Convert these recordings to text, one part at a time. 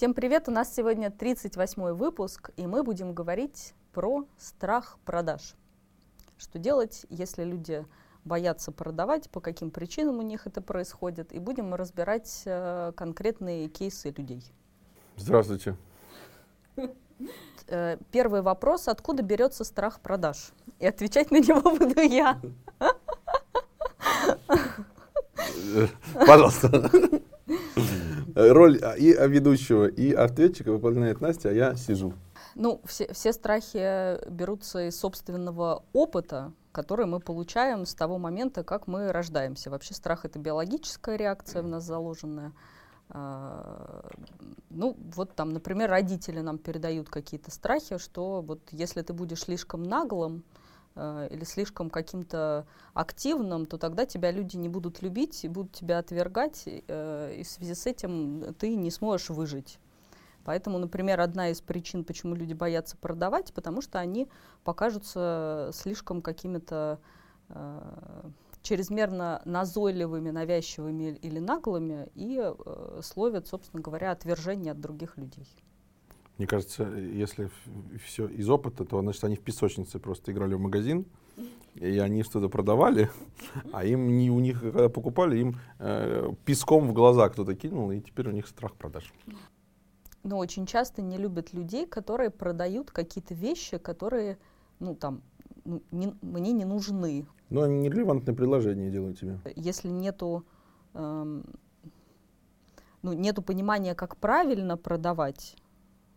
Всем привет! У нас сегодня 38 выпуск, и мы будем говорить про страх продаж. Что делать, если люди боятся продавать, по каким причинам у них это происходит, и будем разбирать э, конкретные кейсы людей. Здравствуйте. Э, первый вопрос, откуда берется страх продаж? И отвечать на него буду я. Пожалуйста. Роль и ведущего, и ответчика выполняет Настя, а я сижу. Ну, все, все страхи берутся из собственного опыта, который мы получаем с того момента, как мы рождаемся. Вообще страх — это биологическая реакция в нас заложенная. А, ну, вот там, например, родители нам передают какие-то страхи, что вот если ты будешь слишком наглым, э, или слишком каким-то активным, то тогда тебя люди не будут любить и будут тебя отвергать, э, и в связи с этим ты не сможешь выжить. Поэтому, например, одна из причин, почему люди боятся продавать, потому что они покажутся слишком какими-то э, чрезмерно назойливыми, навязчивыми или наглыми и э, словят, собственно говоря, отвержение от других людей. Мне кажется, если все из опыта, то значит они в песочнице просто играли в магазин, и они что-то продавали, а им не у них, когда покупали, им э, песком в глаза кто-то кинул, и теперь у них страх продаж. Но очень часто не любят людей, которые продают какие-то вещи, которые, ну там, ну, не, мне не нужны. Но они нерелевантное предложение делают тебе. Если нету, эм, ну, нету понимания, как правильно продавать,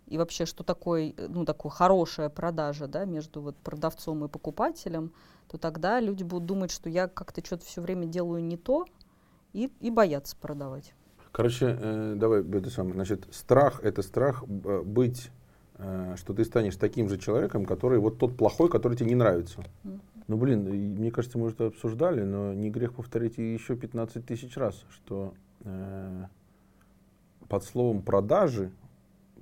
и вообще, что такое, ну, такое хорошая продажа, да, между вот продавцом и покупателем, то тогда люди будут думать, что я как-то что-то все время делаю не то, и, и боятся продавать. Короче, э, давай это самое. Значит, страх это страх быть, э, что ты станешь таким же человеком, который вот тот плохой, который тебе не нравится. Mm. Ну, блин, мне кажется, мы это обсуждали, но не грех повторить еще 15 тысяч раз, что э, под словом продажи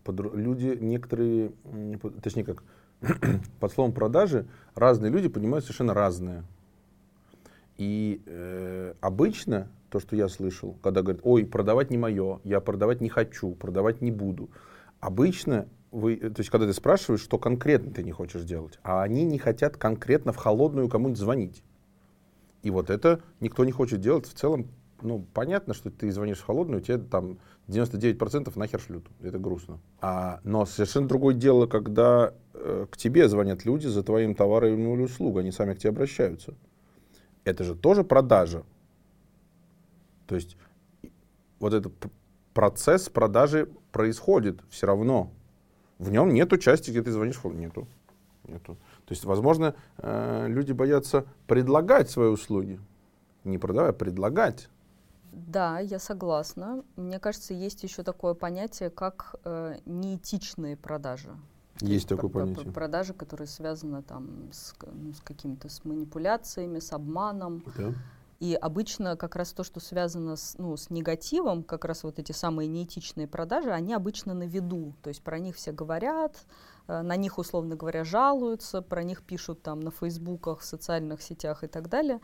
под, люди некоторые, точнее как, под словом продажи разные люди понимают совершенно разное. И э, обычно то, что я слышал, когда говорят, ой, продавать не мое, я продавать не хочу, продавать не буду. Обычно вы, то есть, когда ты спрашиваешь, что конкретно ты не хочешь делать, а они не хотят конкретно в холодную кому-нибудь звонить. И вот это никто не хочет делать. В целом, ну, понятно, что ты звонишь в холодную, тебе там 99% нахер шлют. Это грустно. А, но совершенно другое дело, когда э, к тебе звонят люди за твоим товаром или услугой, они сами к тебе обращаются. Это же тоже продажа. То есть вот этот процесс продажи происходит все равно. В нем нет части, где ты звонишь, нету. нету. То есть, возможно, э, люди боятся предлагать свои услуги. Не продавать, а предлагать. Да, я согласна. Мне кажется, есть еще такое понятие, как э, неэтичные продажи. Есть такое понятие. Продажи, которые связаны там с, ну, с какими-то с манипуляциями, с обманом. Да. И обычно как раз то, что связано с, ну, с негативом, как раз вот эти самые неэтичные продажи, они обычно на виду. То есть про них все говорят, на них, условно говоря, жалуются, про них пишут там на фейсбуках, в социальных сетях и так далее.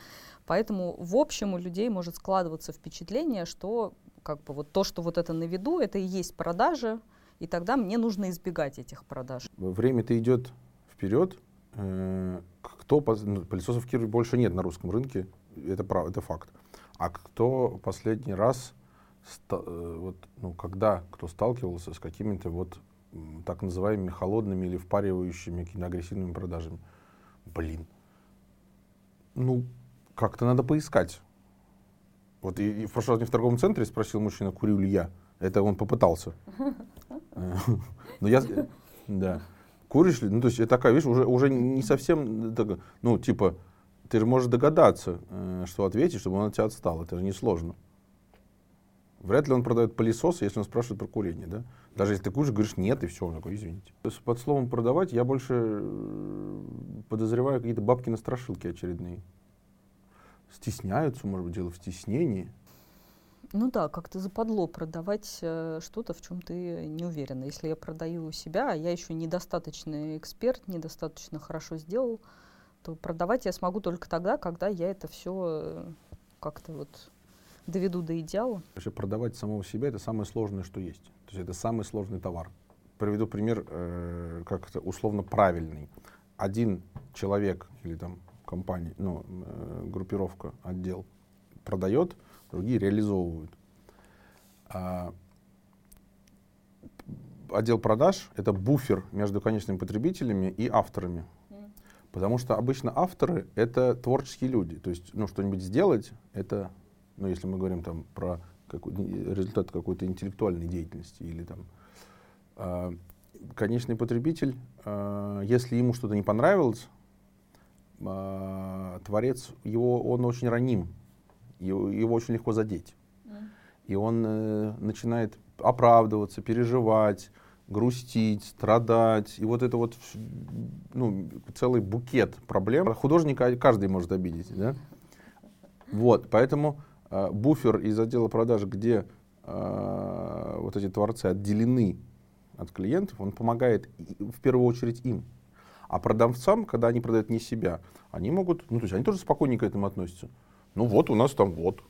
Поэтому в общем у людей может складываться впечатление, что как бы вот то, что вот это на виду, это и есть продажи, и тогда мне нужно избегать этих продаж. Время-то идет вперед. Э, кто, ну, пылесосов в больше нет на русском рынке, это, прав, это факт. А кто последний раз, э, вот, ну, когда кто сталкивался с какими-то вот так называемыми холодными или впаривающими агрессивными продажами? Блин. Ну, как-то надо поискать. Вот и, и в прошлый раз не в торговом центре спросил мужчина, курю ли я. Это он попытался. Но я, да. Куришь ли? Ну, то есть это такая, видишь, уже, уже не совсем, ну, типа, ты же можешь догадаться, э, что ответить, чтобы он от тебя отстал. Это же несложно. Вряд ли он продает пылесос, если он спрашивает про курение, да? Даже если ты куришь, говоришь нет, и все, он такой, извините. Под словом продавать я больше э, подозреваю какие-то бабки на страшилки очередные. Стесняются, может быть, дело в стеснении. Ну да, как-то западло продавать э, что-то, в чем ты не уверена. Если я продаю себя, а я еще недостаточный эксперт, недостаточно хорошо сделал, то продавать я смогу только тогда, когда я это все э, как-то вот доведу до идеала. Вообще продавать самого себя это самое сложное, что есть. То есть это самый сложный товар. Приведу пример, э, как это условно правильный. Один человек или там компания, ну, э, группировка, отдел продает, другие реализовывают. А, отдел продаж — это буфер между конечными потребителями и авторами. Потому что обычно авторы — это творческие люди. То есть, ну, что-нибудь сделать — это, ну, если мы говорим там про какой, результат какой-то интеллектуальной деятельности или там э, конечный потребитель, э, если ему что-то не понравилось, э, творец, его, он очень раним, его, его очень легко задеть. Mm. И он э, начинает оправдываться, переживать, грустить, страдать. И вот это вот ну, целый букет проблем. Художника каждый может обидеть. Да? Вот, поэтому буфер из отдела продаж, где э, вот эти творцы отделены от клиентов, он помогает в первую очередь им. А продавцам, когда они продают не себя, они могут, ну то есть они тоже спокойненько к этому относятся. Ну вот у нас там вот,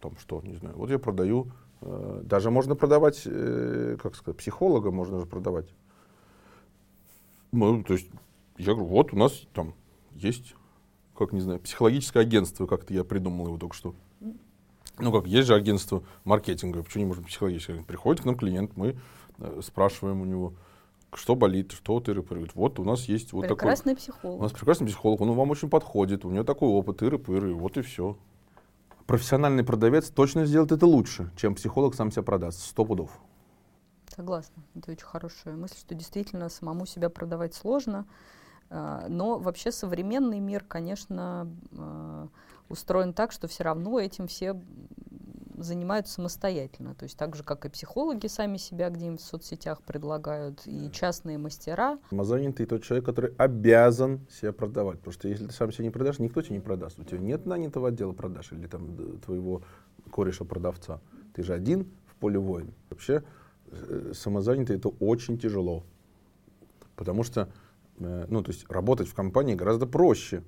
там что, не знаю, вот я продаю Э, даже можно продавать, э, как сказать, психолога можно же продавать. Ну, то есть, я говорю, вот у нас там есть, как не знаю, психологическое агентство, как-то я придумал его только что. Ну как, есть же агентство маркетинга, почему не можем психологическое? Приходит к нам клиент, мы э, спрашиваем у него, что болит, что ты рыпыры. Вот у нас есть вот прекрасный такой... психолог. У нас прекрасный психолог, он вам очень подходит, у него такой опыт, иры-пыры, вот и все профессиональный продавец точно сделает это лучше, чем психолог сам себя продаст. Сто пудов. Согласна. Это очень хорошая мысль, что действительно самому себя продавать сложно. А, но вообще современный мир, конечно, а, устроен так, что все равно этим все занимаются самостоятельно. То есть так же, как и психологи сами себя где-нибудь в соцсетях предлагают, и частные мастера. Самозанятый тот человек, который обязан себя продавать. Потому что если ты сам себя не продашь, никто тебе не продаст. У тебя нет нанятого отдела продаж или там твоего кореша-продавца. Ты же один в поле воин. Вообще э, самозанятый это очень тяжело. Потому что э, ну, то есть работать в компании гораздо проще.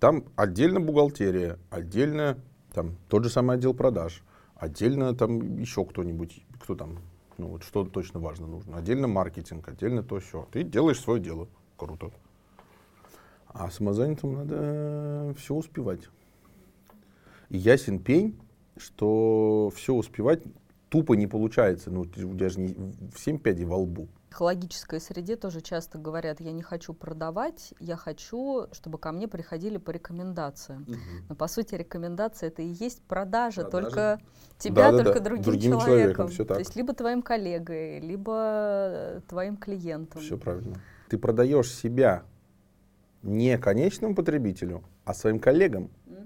Там отдельно бухгалтерия, отдельно там тот же самый отдел продаж, отдельно там еще кто-нибудь, кто там, ну вот что точно важно нужно, отдельно маркетинг, отдельно то все. Ты делаешь свое дело, круто. А самозанятым надо все успевать. И ясен пень, что все успевать тупо не получается. Ну, даже не в 7 пядей во лбу психологической среде тоже часто говорят, я не хочу продавать, я хочу, чтобы ко мне приходили по рекомендациям. Угу. Но по сути рекомендация это и есть продажа, продажа. только тебя, да, только да, другим, другим человеком. человеком все так. То есть либо твоим коллегой, либо твоим клиентом. Все правильно. Ты продаешь себя не конечному потребителю, а своим коллегам. Угу.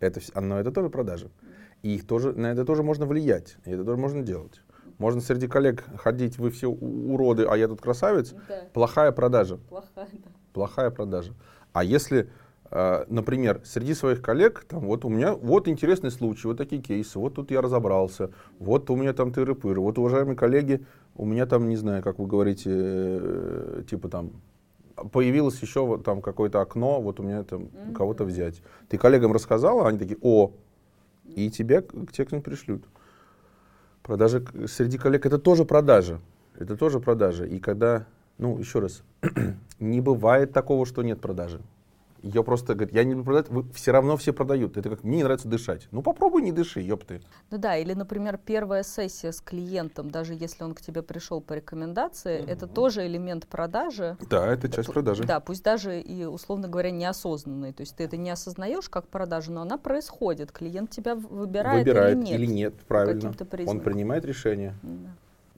Это, но это тоже продажа. Угу. И их тоже, на это тоже можно влиять, и это тоже можно делать. Можно среди коллег ходить, вы все уроды, а я тут красавец. Да. Плохая продажа. Плохая, да. Плохая продажа. А если, э, например, среди своих коллег, там, вот у меня, вот интересный случай, вот такие кейсы, вот тут я разобрался, вот у меня там тыры-пыры, вот, уважаемые коллеги, у меня там, не знаю, как вы говорите, э, типа там, появилось еще вот там какое-то окно, вот у меня там mm-hmm. кого-то взять. Ты коллегам рассказала, они такие, о, и тебя к тебе кто-нибудь пришлют. Продажи среди коллег это тоже продажа. Это тоже продажа. И когда, ну, еще раз, не бывает такого, что нет продажи. Я просто, говорю, я не буду продать, вы все равно все продают. Это как, мне не нравится дышать. Ну попробуй не дыши, ёпты. Ну да, или, например, первая сессия с клиентом, даже если он к тебе пришел по рекомендации, mm-hmm. это тоже элемент продажи. Да, это часть продажи. Да, пусть даже и, условно говоря, неосознанный. То есть ты это не осознаешь как продажу, но она происходит. Клиент тебя выбирает, выбирает или нет. Или нет, правильно. Он принимает решение. Да.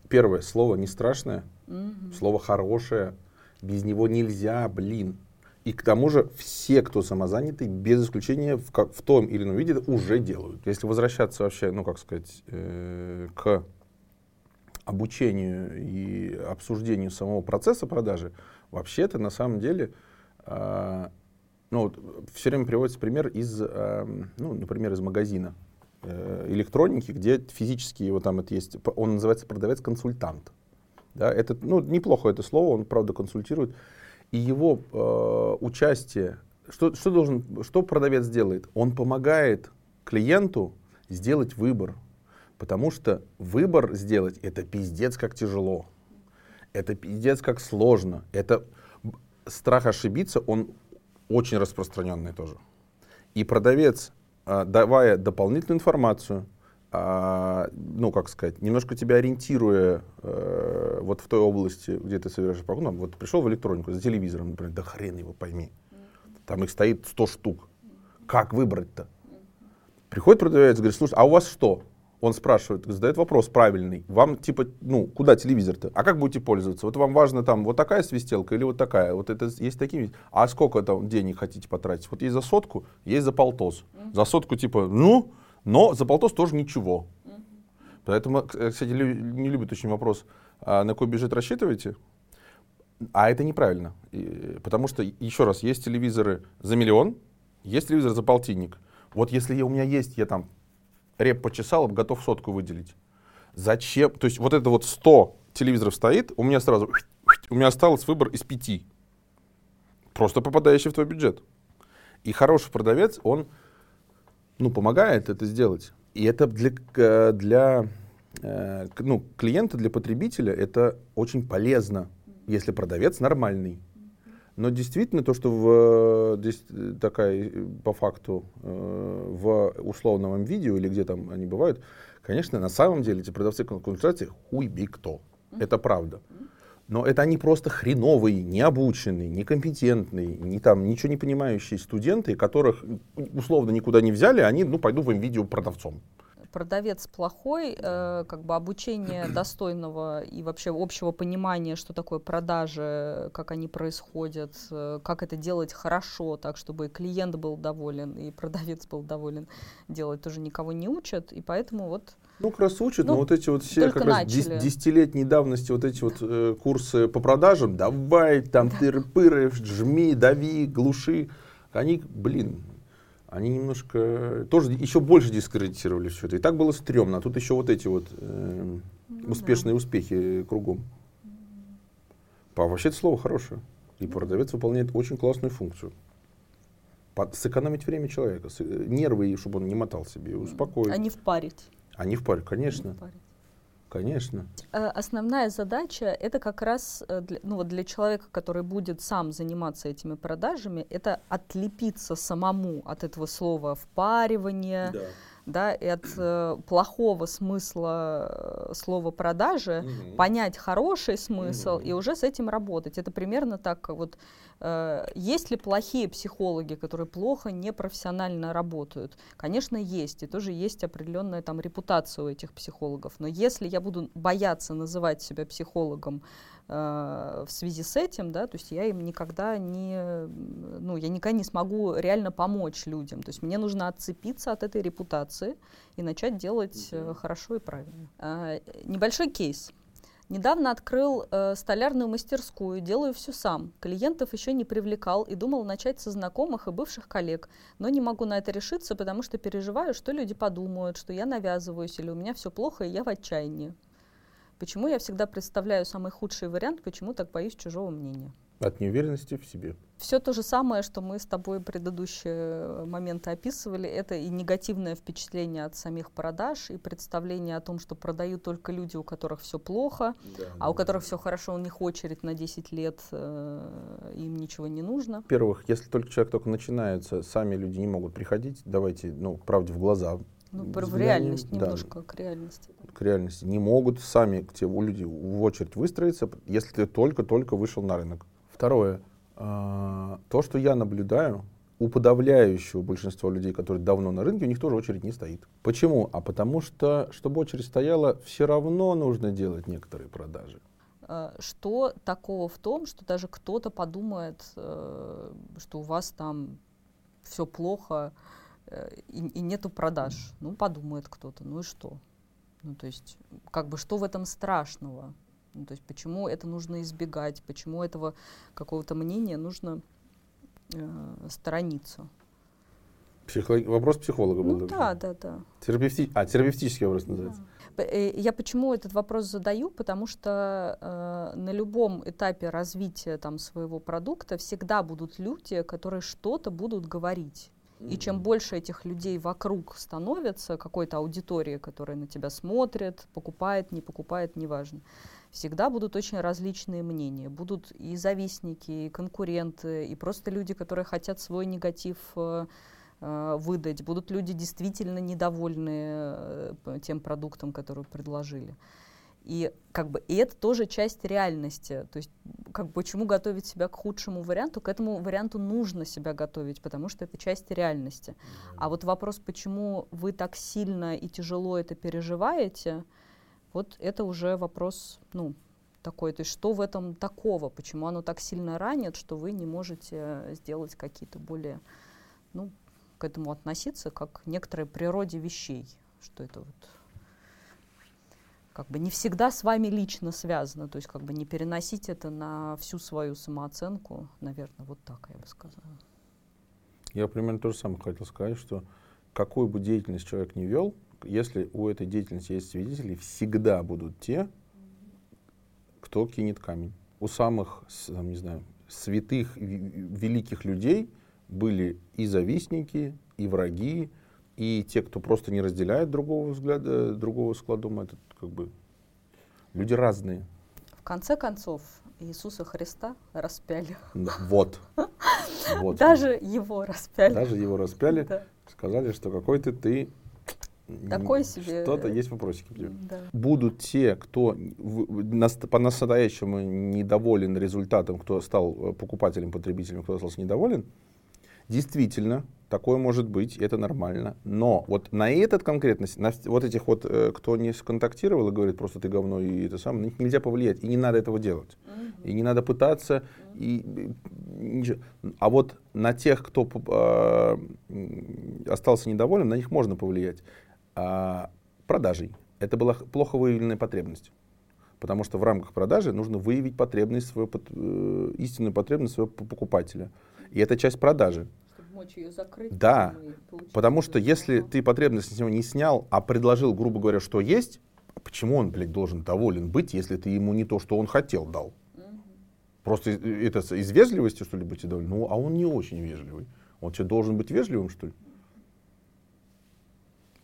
Первое, слово не страшное, mm-hmm. слово хорошее. Без него нельзя, блин. И к тому же все, кто самозанятый, без исключения в, как, в том или ином виде уже делают. Если возвращаться вообще, ну как сказать, э, к обучению и обсуждению самого процесса продажи, вообще-то на самом деле, э, ну вот, все время приводится пример из, э, ну, например, из магазина э, электроники, где физически его там это есть, он называется продавец-консультант. Да, это, ну, неплохо это слово, он, правда, консультирует и его э, участие, что, что, должен, что продавец делает? Он помогает клиенту сделать выбор. Потому что выбор сделать это пиздец как тяжело. Это пиздец как сложно. Это страх ошибиться, он очень распространенный тоже. И продавец, а, давая дополнительную информацию, а, ну, как сказать, немножко тебя ориентируя э, вот в той области, где ты совершаешь покупку, ну, вот пришел в электронику за телевизором, например, да хрен его пойми, там их стоит 100 штук, как выбрать-то? Приходит продавец, говорит, слушай, а у вас что? Он спрашивает, задает вопрос правильный. Вам типа, ну, куда телевизор-то? А как будете пользоваться? Вот вам важно там вот такая свистелка или вот такая? Вот это есть такие. А сколько там денег хотите потратить? Вот есть за сотку, есть за полтос. За сотку типа, ну, но за полтос тоже ничего. Поэтому, кстати, не любят очень вопрос, а на какой бюджет рассчитываете? А это неправильно. И, потому что, еще раз, есть телевизоры за миллион, есть телевизор за полтинник. Вот если я, у меня есть, я там реп почесал, готов сотку выделить. Зачем? То есть вот это вот 100 телевизоров стоит, у меня сразу, у меня осталось выбор из пяти. Просто попадающий в твой бюджет. И хороший продавец, он ну, помогает это сделать. И это для, для э, ну, клиента, для потребителя это очень полезно, если продавец нормальный. Но действительно то, что в, здесь такая по факту э, в условном видео или где там они бывают, конечно, на самом деле эти продавцы консультации хуй би кто. Это правда. Но это они просто хреновые, необученные, некомпетентные, не там, ничего не понимающие студенты, которых условно никуда не взяли, они, ну, пойду в им видео продавцом. Продавец плохой, э, как бы обучение достойного и вообще общего понимания, что такое продажи, как они происходят, э, как это делать хорошо, так чтобы и клиент был доволен, и продавец был доволен, делать тоже никого не учат, и поэтому вот ну, как раз учат, ну, но вот эти вот все как начали. раз десятилетней давности вот эти вот э, курсы по продажам, давай, там, тыры-пыры, жми, дави, глуши, они, блин, они немножко тоже еще больше дискредитировали все это. И так было стрёмно, а тут еще вот эти вот э, ну, успешные да. успехи кругом. А вообще это слово хорошее. И продавец выполняет очень классную функцию. Под, сэкономить время человека, с, нервы, чтобы он не мотал себе, успокоить. А не впарить. А не впарить, конечно. А Конечно. Э, основная задача это как раз э, для, ну, вот для человека, который будет сам заниматься этими продажами, это отлепиться самому от этого слова впаривание. Да да, и от э, плохого смысла э, слова продажи угу. понять хороший смысл угу. и уже с этим работать. Это примерно так вот. Э, есть ли плохие психологи, которые плохо непрофессионально работают? Конечно, есть. И тоже есть определенная там репутация у этих психологов. Но если я буду бояться называть себя психологом, Э, в связи с этим, да, то есть я им никогда не, ну, я никогда не смогу реально помочь людям. То есть мне нужно отцепиться от этой репутации и начать делать э, хорошо и правильно. Э, небольшой кейс. Недавно открыл э, столярную мастерскую, делаю все сам. Клиентов еще не привлекал и думал начать со знакомых и бывших коллег. Но не могу на это решиться, потому что переживаю, что люди подумают, что я навязываюсь или у меня все плохо и я в отчаянии. Почему я всегда представляю самый худший вариант, почему так боюсь чужого мнения? От неуверенности в себе. Все то же самое, что мы с тобой предыдущие моменты описывали, это и негативное впечатление от самих продаж, и представление о том, что продают только люди, у которых все плохо, да, а да. у которых все хорошо, у них очередь на 10 лет, э, им ничего не нужно. Во-первых, если только человек только начинается, сами люди не могут приходить, давайте, ну, правде в глаза ну, в реальность, да, немножко к реальности. К реальности. Не могут сами к тебе, у людей в очередь выстроиться, если ты только-только вышел на рынок. Второе. Э, то, что я наблюдаю, у подавляющего большинства людей, которые давно на рынке, у них тоже очередь не стоит. Почему? А потому что, чтобы очередь стояла, все равно нужно делать некоторые продажи. А, что такого в том, что даже кто-то подумает, э, что у вас там все плохо, и, и нету продаж. Ну, подумает кто-то, ну и что? Ну, то есть, как бы, что в этом страшного? Ну, то есть, почему это нужно избегать? Почему этого какого-то мнения нужно э, сторониться? Психолог... Вопрос психолога был. Ну, да, да, да. Терапевти... А, терапевтический вопрос называется. Да. Э, я почему этот вопрос задаю? Потому что э, на любом этапе развития там, своего продукта всегда будут люди, которые что-то будут говорить И чем больше этих людей вокруг становится, какой-то аудитории, которая на тебя смотрит, покупает, не покупает, неважно, всегда будут очень различные мнения. Будут и завистники, и конкуренты, и просто люди, которые хотят свой негатив э, э, выдать. Будут люди действительно недовольны э, тем продуктом, который предложили. И как бы и это тоже часть реальности. То есть как почему готовить себя к худшему варианту? К этому варианту нужно себя готовить, потому что это часть реальности. А вот вопрос, почему вы так сильно и тяжело это переживаете, вот это уже вопрос, ну, такой, то есть что в этом такого, почему оно так сильно ранит, что вы не можете сделать какие-то более, ну, к этому относиться как к некоторой природе вещей, что это вот как бы не всегда с вами лично связано, то есть как бы не переносить это на всю свою самооценку, наверное, вот так я бы сказала. Я примерно то же самое хотел сказать, что какую бы деятельность человек не вел, если у этой деятельности есть свидетели, всегда будут те, кто кинет камень. У самых, там, не знаю, святых, великих людей были и завистники, и враги, и те, кто просто не разделяет другого взгляда, другого склада ума, это как бы люди разные. В конце концов, Иисуса Христа распяли. Вот. вот. Даже его распяли. Даже его распяли. Да. Сказали, что какой-то ты такой себе. Что-то есть вопросики. Да. Будут те, кто по-настоящему недоволен результатом, кто стал э, покупателем, потребителем, кто остался недоволен, действительно, такое может быть, это нормально. Но вот на этот конкретно, на вот этих вот, э, кто не сконтактировал и говорит, просто ты говно и это самое, на них нельзя повлиять, и не надо этого делать. Mm-hmm. И не надо пытаться, mm-hmm. и, ничего. А вот на тех, кто э, остался недоволен, на них можно повлиять. А, продажей. Это была плохо выявленная потребность. Потому что в рамках продажи нужно выявить потребность своего, э, истинную потребность своего покупателя. И это часть продажи помочь ее закрыть. Да, потому что если ты потребность с него не снял, а предложил, грубо говоря, что есть, почему он, блядь, должен доволен быть, если ты ему не то, что он хотел, дал? Просто это из вежливости, что ли, быть доволен? Ну, а он не очень вежливый. Он тебе должен быть вежливым, что ли?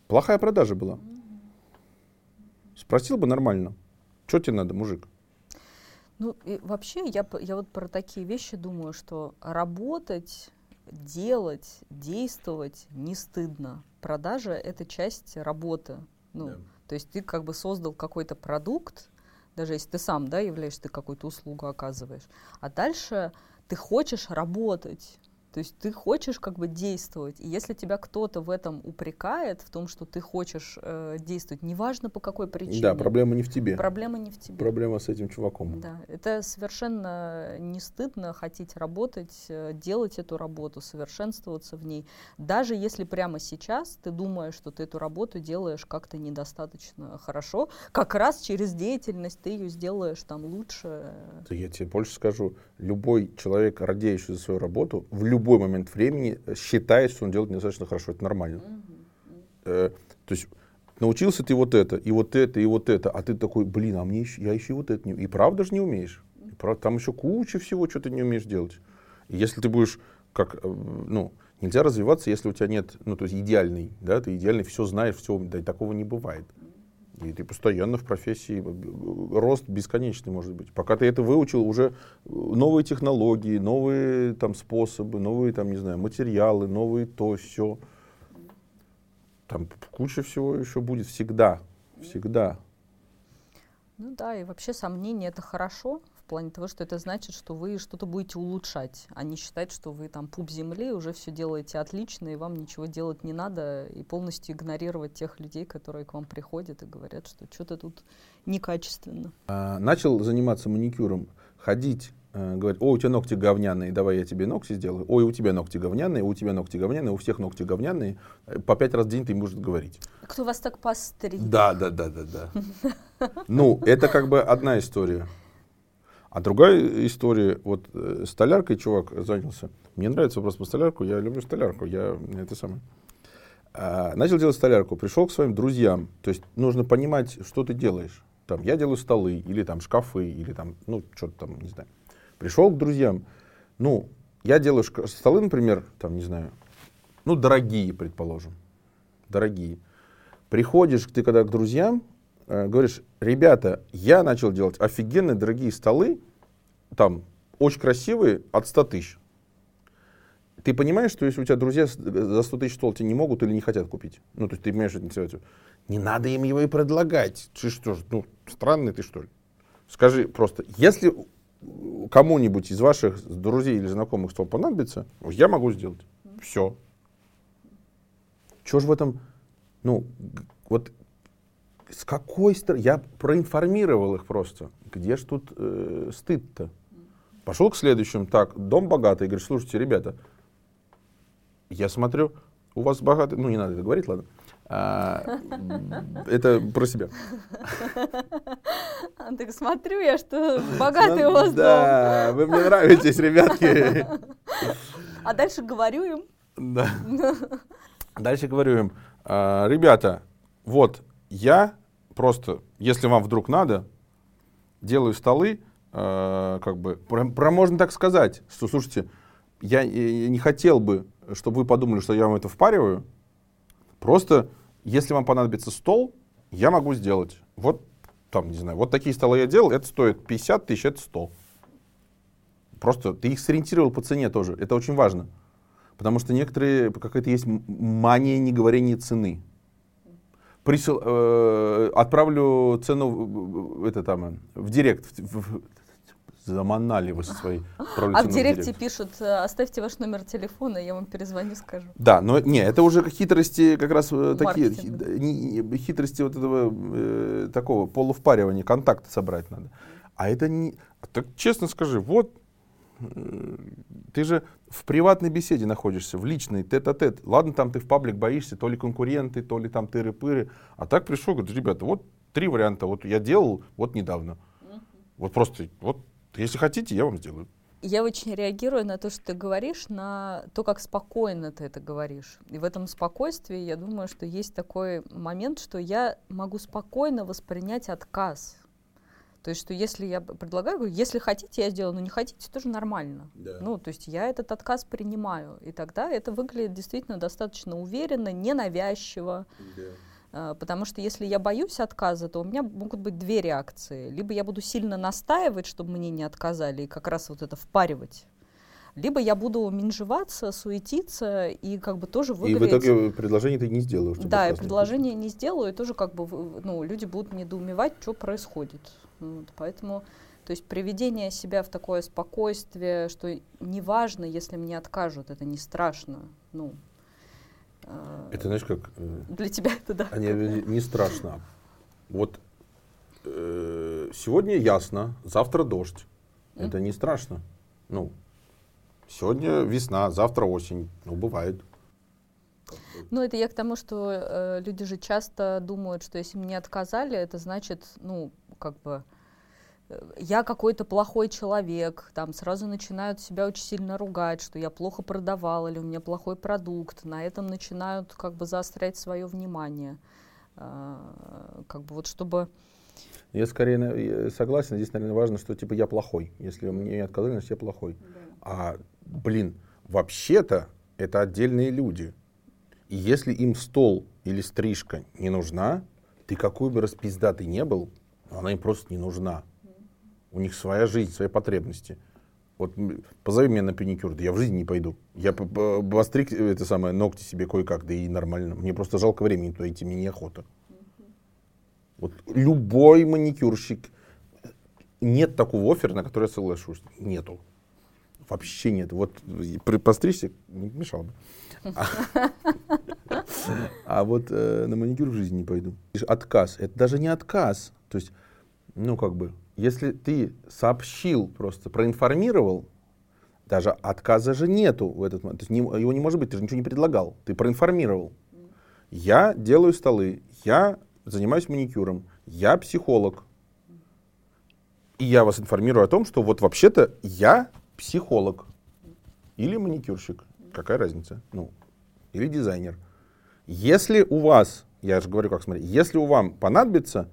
Плохая продажа была. Спросил бы нормально. Что тебе надо, мужик? Ну, и вообще, я, я вот про такие вещи думаю, что работать делать, действовать не стыдно. Продажа — это часть работы. Ну, да. То есть ты как бы создал какой-то продукт, даже если ты сам да, являешься, ты какую-то услугу оказываешь, а дальше ты хочешь работать, то есть ты хочешь как бы действовать. И если тебя кто-то в этом упрекает, в том, что ты хочешь э, действовать, неважно по какой причине. Да, проблема не в тебе. Проблема не в тебе. Проблема с этим чуваком. Да, это совершенно не стыдно хотеть работать, э, делать эту работу, совершенствоваться в ней. Даже если прямо сейчас ты думаешь, что ты эту работу делаешь как-то недостаточно хорошо, как раз через деятельность ты ее сделаешь там лучше. Да я тебе больше скажу. Любой человек, радеющий за свою работу, в любом любой момент времени считает, что он делает недостаточно хорошо. Это нормально. Э, то есть научился ты вот это, и вот это, и вот это, а ты такой, блин, а мне еще, я еще вот это не И правда же не умеешь. И правда, там еще куча всего, что ты не умеешь делать. И если ты будешь как, э, ну, нельзя развиваться, если у тебя нет, ну, то есть идеальный, да, ты идеальный, все знаешь, все, да, такого не бывает. И ты постоянно в профессии, рост бесконечный может быть. Пока ты это выучил, уже новые технологии, новые там способы, новые там, не знаю, материалы, новые то, все. Там куча всего еще будет всегда, всегда. Ну да, и вообще сомнения это хорошо, плане того, что это значит, что вы что-то будете улучшать, а не считать, что вы там пуп земли, уже все делаете отлично, и вам ничего делать не надо, и полностью игнорировать тех людей, которые к вам приходят и говорят, что что-то тут некачественно. А, начал заниматься маникюром, ходить э, говорит, ой, у тебя ногти говняные, давай я тебе ногти сделаю. Ой, у тебя ногти говняные, у тебя ногти говняные, у всех ногти говняные. По пять раз в день ты можешь говорить. Кто вас так постриг? Да, да, да, да, да. Ну, это как бы одна история. А другая история, вот э, столяркой чувак занялся. Мне нравится вопрос по столярку, я люблю столярку, я это самое. А, начал делать столярку, пришел к своим друзьям. То есть нужно понимать, что ты делаешь. Там, я делаю столы, или там шкафы, или там, ну, что-то там, не знаю. Пришел к друзьям. Ну, я делаю столы, например, там, не знаю, ну, дорогие, предположим, дорогие. Приходишь ты когда к друзьям, э, говоришь, ребята, я начал делать офигенные дорогие столы, там, очень красивые, от 100 тысяч. Ты понимаешь, что если у тебя друзья за 100 тысяч стол тебе не могут или не хотят купить? Ну, то есть ты понимаешь, что это не надо им его и предлагать. Ты что ж, ну, странный ты что ли? Скажи просто, если кому-нибудь из ваших друзей или знакомых стол понадобится, я могу сделать. Все. Чего же в этом, ну, вот с какой стороны, я проинформировал их просто, где ж тут э, стыд-то? Пошел к следующему, так, дом богатый, говорит, слушайте, ребята, я смотрю, у вас богатый, ну не надо это говорить, ладно, а, это про себя. Так смотрю я, что богатый у вас Да, вы мне нравитесь, ребятки. А дальше говорю им. Да. Дальше говорю им, «А, ребята, вот я просто, если вам вдруг надо, делаю столы, а, как бы, про, про можно так сказать, что, слушайте, я, я не хотел бы, чтобы вы подумали, что я вам это впариваю, просто если вам понадобится стол, я могу сделать. Вот там, не знаю, вот такие столы я делал, это стоит 50 тысяч, это 100. Просто ты их сориентировал по цене тоже. Это очень важно. Потому что некоторые, какая-то есть мания неговорения цены. Присыл, э, отправлю цену это там, в директ, в, в, заманали вы со своей А в директе пишут, э, оставьте ваш номер телефона, я вам перезвоню, скажу. Да, но не, это уже хитрости как раз э, такие, хитрости вот этого э, такого полувпаривания, контакты собрать надо. А это не, так честно скажи, вот ты же в приватной беседе находишься, в личной, тет-а-тет. Ладно, там ты в паблик боишься, то ли конкуренты, то ли там тыры-пыры. А так пришел, говорит, ребята, вот три варианта. Вот я делал вот недавно. Вот просто, вот если хотите, я вам сделаю. Я очень реагирую на то, что ты говоришь, на то, как спокойно ты это говоришь. И в этом спокойствии, я думаю, что есть такой момент, что я могу спокойно воспринять отказ. То есть, что если я предлагаю, говорю, если хотите, я сделаю, но не хотите, тоже нормально. Да. Ну, то есть я этот отказ принимаю. И тогда это выглядит действительно достаточно уверенно, ненавязчиво. Да. А, потому что если я боюсь отказа, то у меня могут быть две реакции. Либо я буду сильно настаивать, чтобы мне не отказали, и как раз вот это впаривать. Либо я буду менжеваться, суетиться и как бы тоже выиграть. И в итоге предложение ты не сделаешь. Да, и предложение не сделаю, и тоже как бы ну, люди будут недоумевать, что происходит. Вот, поэтому, то есть приведение себя в такое спокойствие, что неважно, если мне откажут, это не страшно. Ну, а, это знаешь как? Э, Для тебя это да. Они, не страшно. Вот э, сегодня ясно, завтра дождь. Mm. Это не страшно. Ну, сегодня весна, завтра осень. Ну, бывает. Ну, это я к тому, что э, люди же часто думают, что если мне отказали, это значит, ну, как бы я какой-то плохой человек, там сразу начинают себя очень сильно ругать, что я плохо продавал или у меня плохой продукт, на этом начинают как бы заострять свое внимание, а, как бы вот чтобы... Я скорее согласен, здесь, наверное, важно, что типа я плохой, если мне отказали, значит я плохой. Да. А, блин, вообще-то это отдельные люди. И если им стол или стрижка не нужна, ты какой бы распиздатый не был, она им просто не нужна. У них своя жизнь, свои потребности. Вот позови меня на педикюр, да я в жизни не пойду. Я постриг это самое, ногти себе кое-как, да и нормально. Мне просто жалко времени туда идти, мне неохота. Вот любой маникюрщик, нет такого оффера, на который я соглашусь. Нету. Вообще нет. Вот постричься не мешало бы. А, а вот э, на маникюр в жизни не пойду. Отказ. Это даже не отказ. То есть, ну как бы, если ты сообщил, просто проинформировал, даже отказа же нету в этот момент. То есть не, его не может быть, ты же ничего не предлагал. Ты проинформировал. Я делаю столы, я занимаюсь маникюром, я психолог. И я вас информирую о том, что вот вообще-то я психолог или маникюрщик. Какая разница? Ну, или дизайнер. Если у вас, я же говорю, как смотри, если у вам понадобится,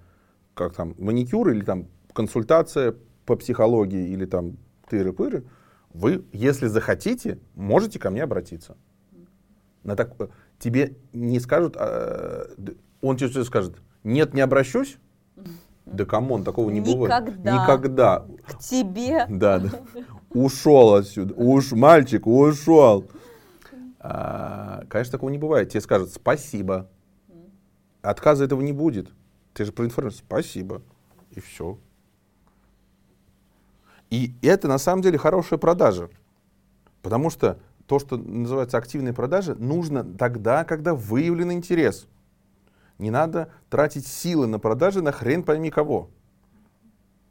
как там, маникюр или там консультация по психологии или там тыры-пыры, вы, если захотите, можете ко мне обратиться. На так, тебе не скажут, а, он тебе скажет, нет, не обращусь? Да come on, такого не Никогда. бывает. Никогда. К тебе. Да, да. Ушел отсюда. Уж, мальчик, ушел. А, конечно, такого не бывает. Тебе скажут спасибо. Отказа этого не будет. Ты же проинформируешь. Спасибо. И все. И это на самом деле хорошая продажа. Потому что то, что называется активной продажи, нужно тогда, когда выявлен интерес. Не надо тратить силы на продажи на хрен пойми кого.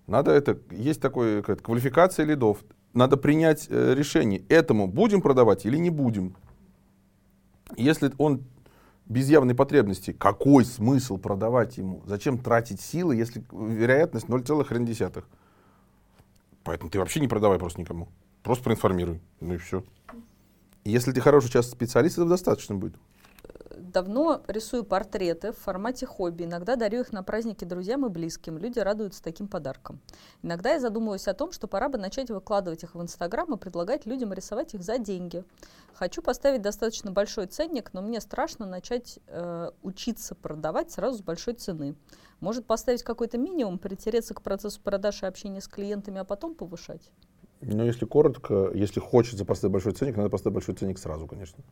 Надо это, есть такая квалификация лидов. Надо принять э, решение, этому будем продавать или не будем. Если он без явной потребности, какой смысл продавать ему? Зачем тратить силы, если вероятность 0,1? Поэтому ты вообще не продавай просто никому. Просто проинформируй. Ну и все. Если ты хороший часто специалист, этого достаточно будет. Давно рисую портреты в формате хобби. Иногда дарю их на праздники друзьям и близким. Люди радуются таким подарком. Иногда я задумываюсь о том, что пора бы начать выкладывать их в Инстаграм и предлагать людям рисовать их за деньги. Хочу поставить достаточно большой ценник, но мне страшно начать э, учиться продавать сразу с большой цены. Может поставить какой-то минимум, притереться к процессу продаж и общения с клиентами, а потом повышать? Ну, если коротко, если хочется поставить большой ценник, надо поставить большой ценник сразу, конечно.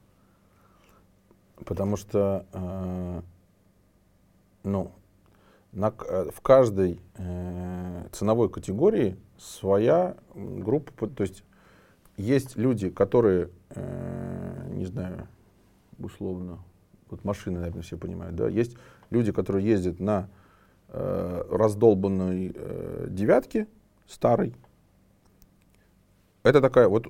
Потому что, э, ну, на, э, в каждой э, ценовой категории своя группа, то есть есть люди, которые, э, не знаю, условно, вот машины, наверное, все понимают, да, есть люди, которые ездят на э, раздолбанной э, девятке старой, это такая вот,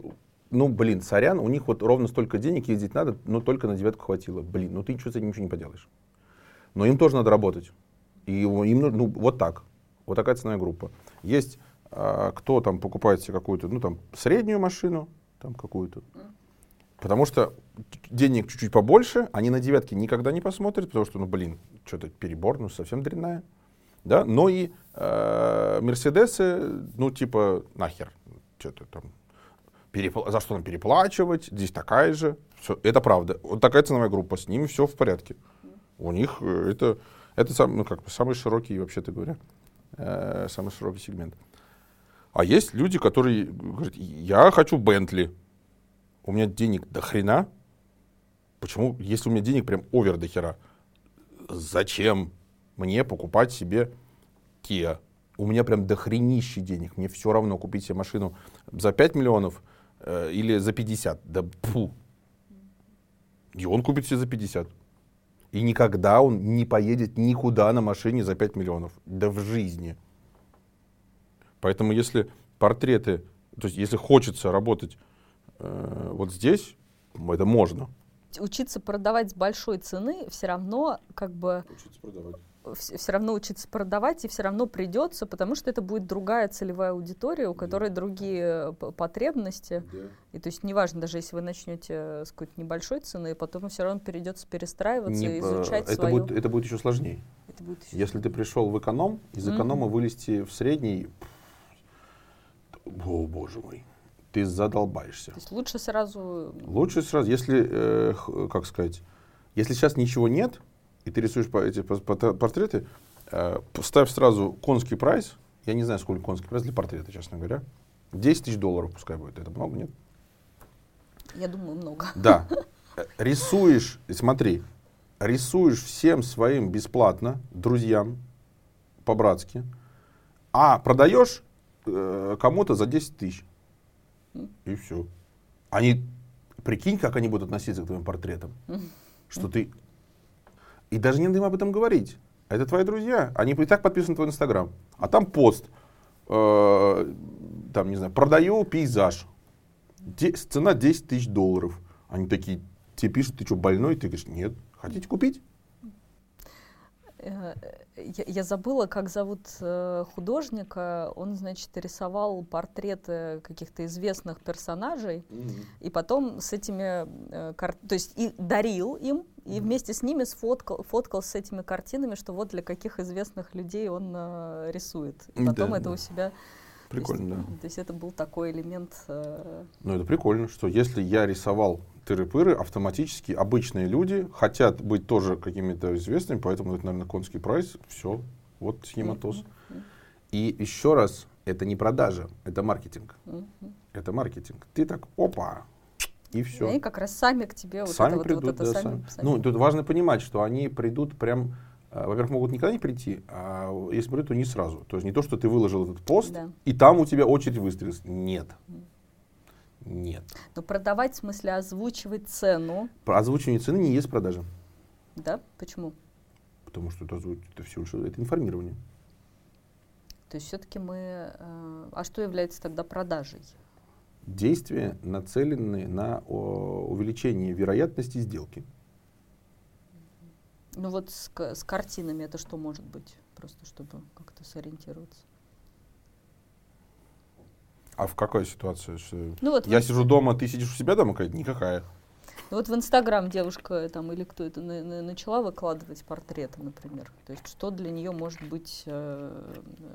ну, блин, сорян, у них вот ровно столько денег ездить надо, но только на девятку хватило. Блин, ну ты ничего с этим ничего не поделаешь. Но им тоже надо работать. И им, ну, вот так. Вот такая ценовая группа. Есть а, кто там покупает себе какую-то, ну, там, среднюю машину, там, какую-то. Потому что денег чуть-чуть побольше, они на девятке никогда не посмотрят, потому что, ну, блин, что-то перебор, ну, совсем дрянная. Да, но и э, Мерседесы, ну, типа, нахер, что-то там, перепла- за что нам переплачивать, здесь такая же. Все, это правда. Вот такая ценовая группа, с ними все в порядке. У них э, это, это сам, ну, как бы самый широкий, вообще-то говоря, э, самый широкий сегмент. А есть люди, которые говорят, я хочу Бентли, у меня денег до хрена. Почему, если у меня денег прям овер до хера, зачем мне покупать себе Kia? У меня прям до хренища денег. Мне все равно купить себе машину за 5 миллионов э, или за 50. Да фу. И он купит себе за 50. И никогда он не поедет никуда на машине за 5 миллионов. Да в жизни. Поэтому если портреты, то есть если хочется работать э, вот здесь, это можно. Учиться продавать с большой цены все равно как бы... Учиться продавать все, равно учиться продавать, и все равно придется, потому что это будет другая целевая аудитория, у которой да. другие э, потребности. Да. И то есть неважно, даже если вы начнете с какой-то небольшой цены, потом все равно придется перестраиваться Не, и изучать это свою... Будет, это будет еще сложнее. Это будет еще если ты пришел в эконом, из эконома mm-hmm. вылезти в средний, о боже мой, ты задолбаешься. То есть лучше сразу... Лучше сразу, если, э, как сказать, если сейчас ничего нет, и ты рисуешь эти портреты, э, ставь сразу конский прайс, я не знаю, сколько конский прайс для портрета, честно говоря, 10 тысяч долларов пускай будет, это много, нет? Я думаю, много. Да. Рисуешь, смотри, рисуешь всем своим бесплатно, друзьям, по-братски, а продаешь э, кому-то за 10 тысяч. И все. Они, прикинь, как они будут относиться к твоим портретам. Что ты и даже не надо им об этом говорить. Это твои друзья. Они и так подписаны на твой Инстаграм. А там пост. Э, там, не знаю, продаю пейзаж. Де, цена 10 тысяч долларов. Они такие, тебе пишут, ты что, больной? Ты говоришь, нет. Хотите купить? Э, я, я забыла, как зовут э, художника. Он, значит, рисовал портреты каких-то известных персонажей, mm-hmm. и потом с этими, э, кар... то есть и дарил им, и mm-hmm. вместе с ними сфоткал, фоткал с этими картинами, что вот для каких известных людей он э, рисует. И потом да, это да. у себя Прикольно, то есть, да. То есть это был такой элемент. Э... Ну, это прикольно, что если я рисовал тыры-пыры, автоматически обычные люди хотят быть тоже какими-то известными, поэтому это, наверное, конский прайс. Все, вот схематоз. Mm-hmm. И еще раз, это не продажа, это маркетинг. Mm-hmm. Это маркетинг. Ты так, опа, и все. И они как раз сами к тебе вот сами это, придут, вот, это да, сами, сами. Ну, тут важно понимать, что они придут прям а, во-первых, могут никогда не прийти, а если придут, то не сразу. То есть не то, что ты выложил этот пост, да. и там у тебя очередь выстрелилась. Нет. Нет. Но продавать, в смысле озвучивать цену. Про озвучивание цены не есть продажа. Да? Почему? Потому что это, это все это информирование. То есть все-таки мы... Э, а что является тогда продажей? Действия, нацеленные на о, увеличение вероятности сделки. Ну вот с, с картинами это что может быть? Просто чтобы как-то сориентироваться. А в какой ситуации? Ну, вот я в... сижу дома, ты сидишь у себя дома? Какая-то никакая. Ну, вот в Инстаграм девушка там или кто это на, на, начала выкладывать портреты, например. То есть что для нее может быть, э,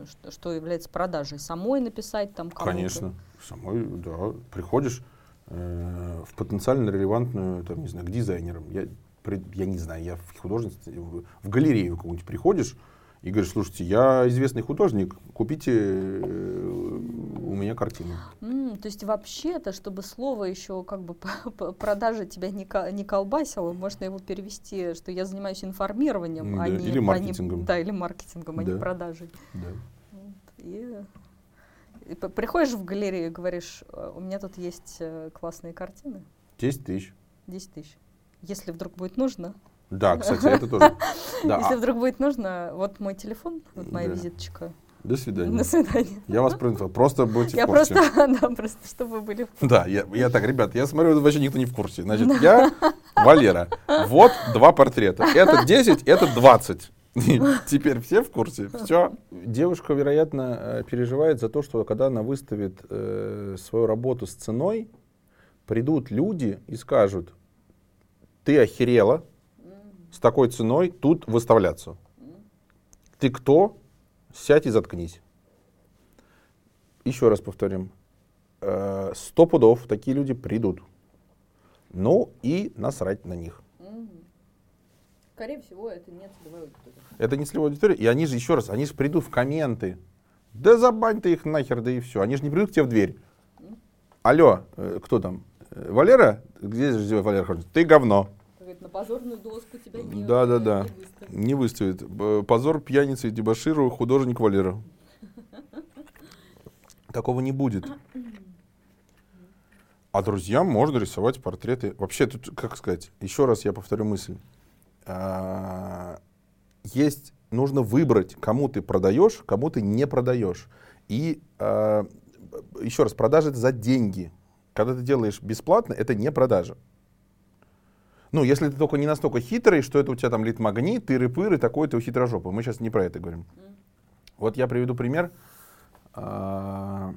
что, что является продажей? Самой написать там кому-то? Конечно, самой, да. Приходишь э, в потенциально релевантную, там, не знаю, к дизайнерам. Я я не знаю, я в художнице, в галерею какую-нибудь приходишь и говоришь, слушайте, я известный художник, купите э, у меня картину. Mm, то есть вообще-то, чтобы слово еще как бы продажа тебя не, не колбасило, можно его перевести, что я занимаюсь информированием, да, а не, или маркетингом. А не, да, или маркетингом, а да. не продажей. Да. Вот, и, и приходишь в галерею и говоришь, «Э, у меня тут есть э, классные картины. 10 тысяч. 10 тысяч если вдруг будет нужно. Да, кстати, это тоже. Да. Если вдруг будет нужно, вот мой телефон, вот моя да. визиточка. До свидания. До свидания. Я вас проинформировал. Просто будьте я в курсе. просто, да, просто, чтобы вы были в курсе. Да, я, я так, ребят, я смотрю, вообще никто не в курсе. Значит, я Валера. Вот два портрета. Это 10, это 20. Теперь все в курсе. Все. Девушка, вероятно, э, переживает за то, что когда она выставит э, свою работу с ценой, придут люди и скажут, ты охерела с такой ценой тут выставляться. Ты кто? Сядь и заткнись. Еще раз повторим. Э, сто пудов такие люди придут. Ну и насрать на них. Скорее всего, это не целевая аудитория. Это не целевая аудитория. И они же, еще раз, они же придут в комменты. Да забань ты их нахер, да и все. Они же не придут к тебе в дверь. Алло, э, кто там? Э, Валера? Где же Валера? Ты говно на позорную доску тебя не, да, да, да. не выставит. Не выставит. Позор пьяницы и дебаширу художник Валера. Такого не будет. А друзьям можно рисовать портреты. Вообще, тут, как сказать, еще раз я повторю мысль. А, есть, нужно выбрать, кому ты продаешь, кому ты не продаешь. И а, еще раз, продажа это за деньги. Когда ты делаешь бесплатно, это не продажа. Ну, если ты только не настолько хитрый, что это у тебя там лид-магнит, тыры-пыры, такой-то у хитрожопый. Мы сейчас не про это говорим. Mm. Вот я приведу пример. А,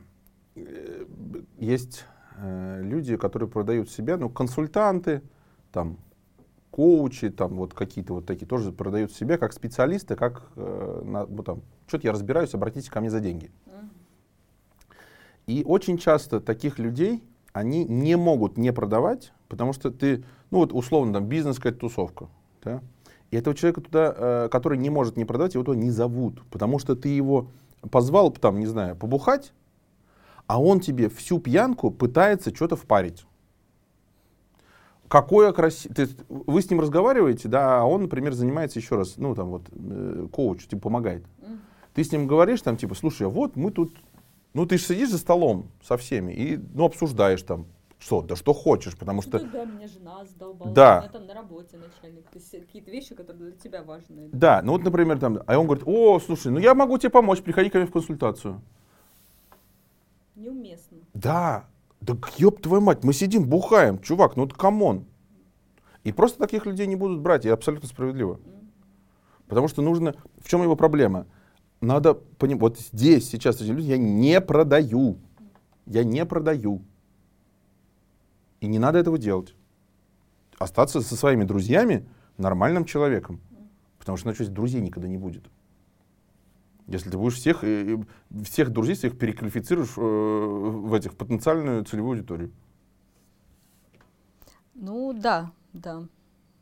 э, есть э, люди, которые продают себя, ну, консультанты, там, коучи, там, вот какие-то вот такие, тоже продают себя как специалисты, как, на, вот там, что-то я разбираюсь, обратитесь ко мне за деньги. Mm. И очень часто таких людей, они не могут не продавать, потому что ты, ну вот условно там бизнес какая-то тусовка, да, и этого человека туда, э, который не может не продавать, его туда не зовут, потому что ты его позвал там, не знаю, побухать, а он тебе всю пьянку пытается что-то впарить. Какое красивое... Вы с ним разговариваете, да, а он, например, занимается еще раз, ну, там вот, э, коуч, типа, помогает. Mm. Ты с ним говоришь, там, типа, слушай, а вот мы тут... Ну, ты же сидишь за столом со всеми и, ну, обсуждаешь там, что? Да что хочешь, потому что... Ну, да, меня жена сдолбала, да. у там на работе начальник. То есть какие-то вещи, которые для тебя важны. Да, ну вот, например, там, а он говорит, о, слушай, ну я могу тебе помочь, приходи ко мне в консультацию. Неуместно. Да, да ёб твою мать, мы сидим, бухаем, чувак, ну это come on. И просто таких людей не будут брать, и абсолютно справедливо. Mm. Потому что нужно... В чем его проблема? Надо понимать, вот здесь, сейчас эти люди, я не продаю. Я не продаю. И не надо этого делать. Остаться со своими друзьями нормальным человеком. Потому что, значит, друзей никогда не будет. Если ты будешь всех, э, всех друзей своих переквалифицируешь э, в этих потенциальную целевую аудиторию. Ну да, да.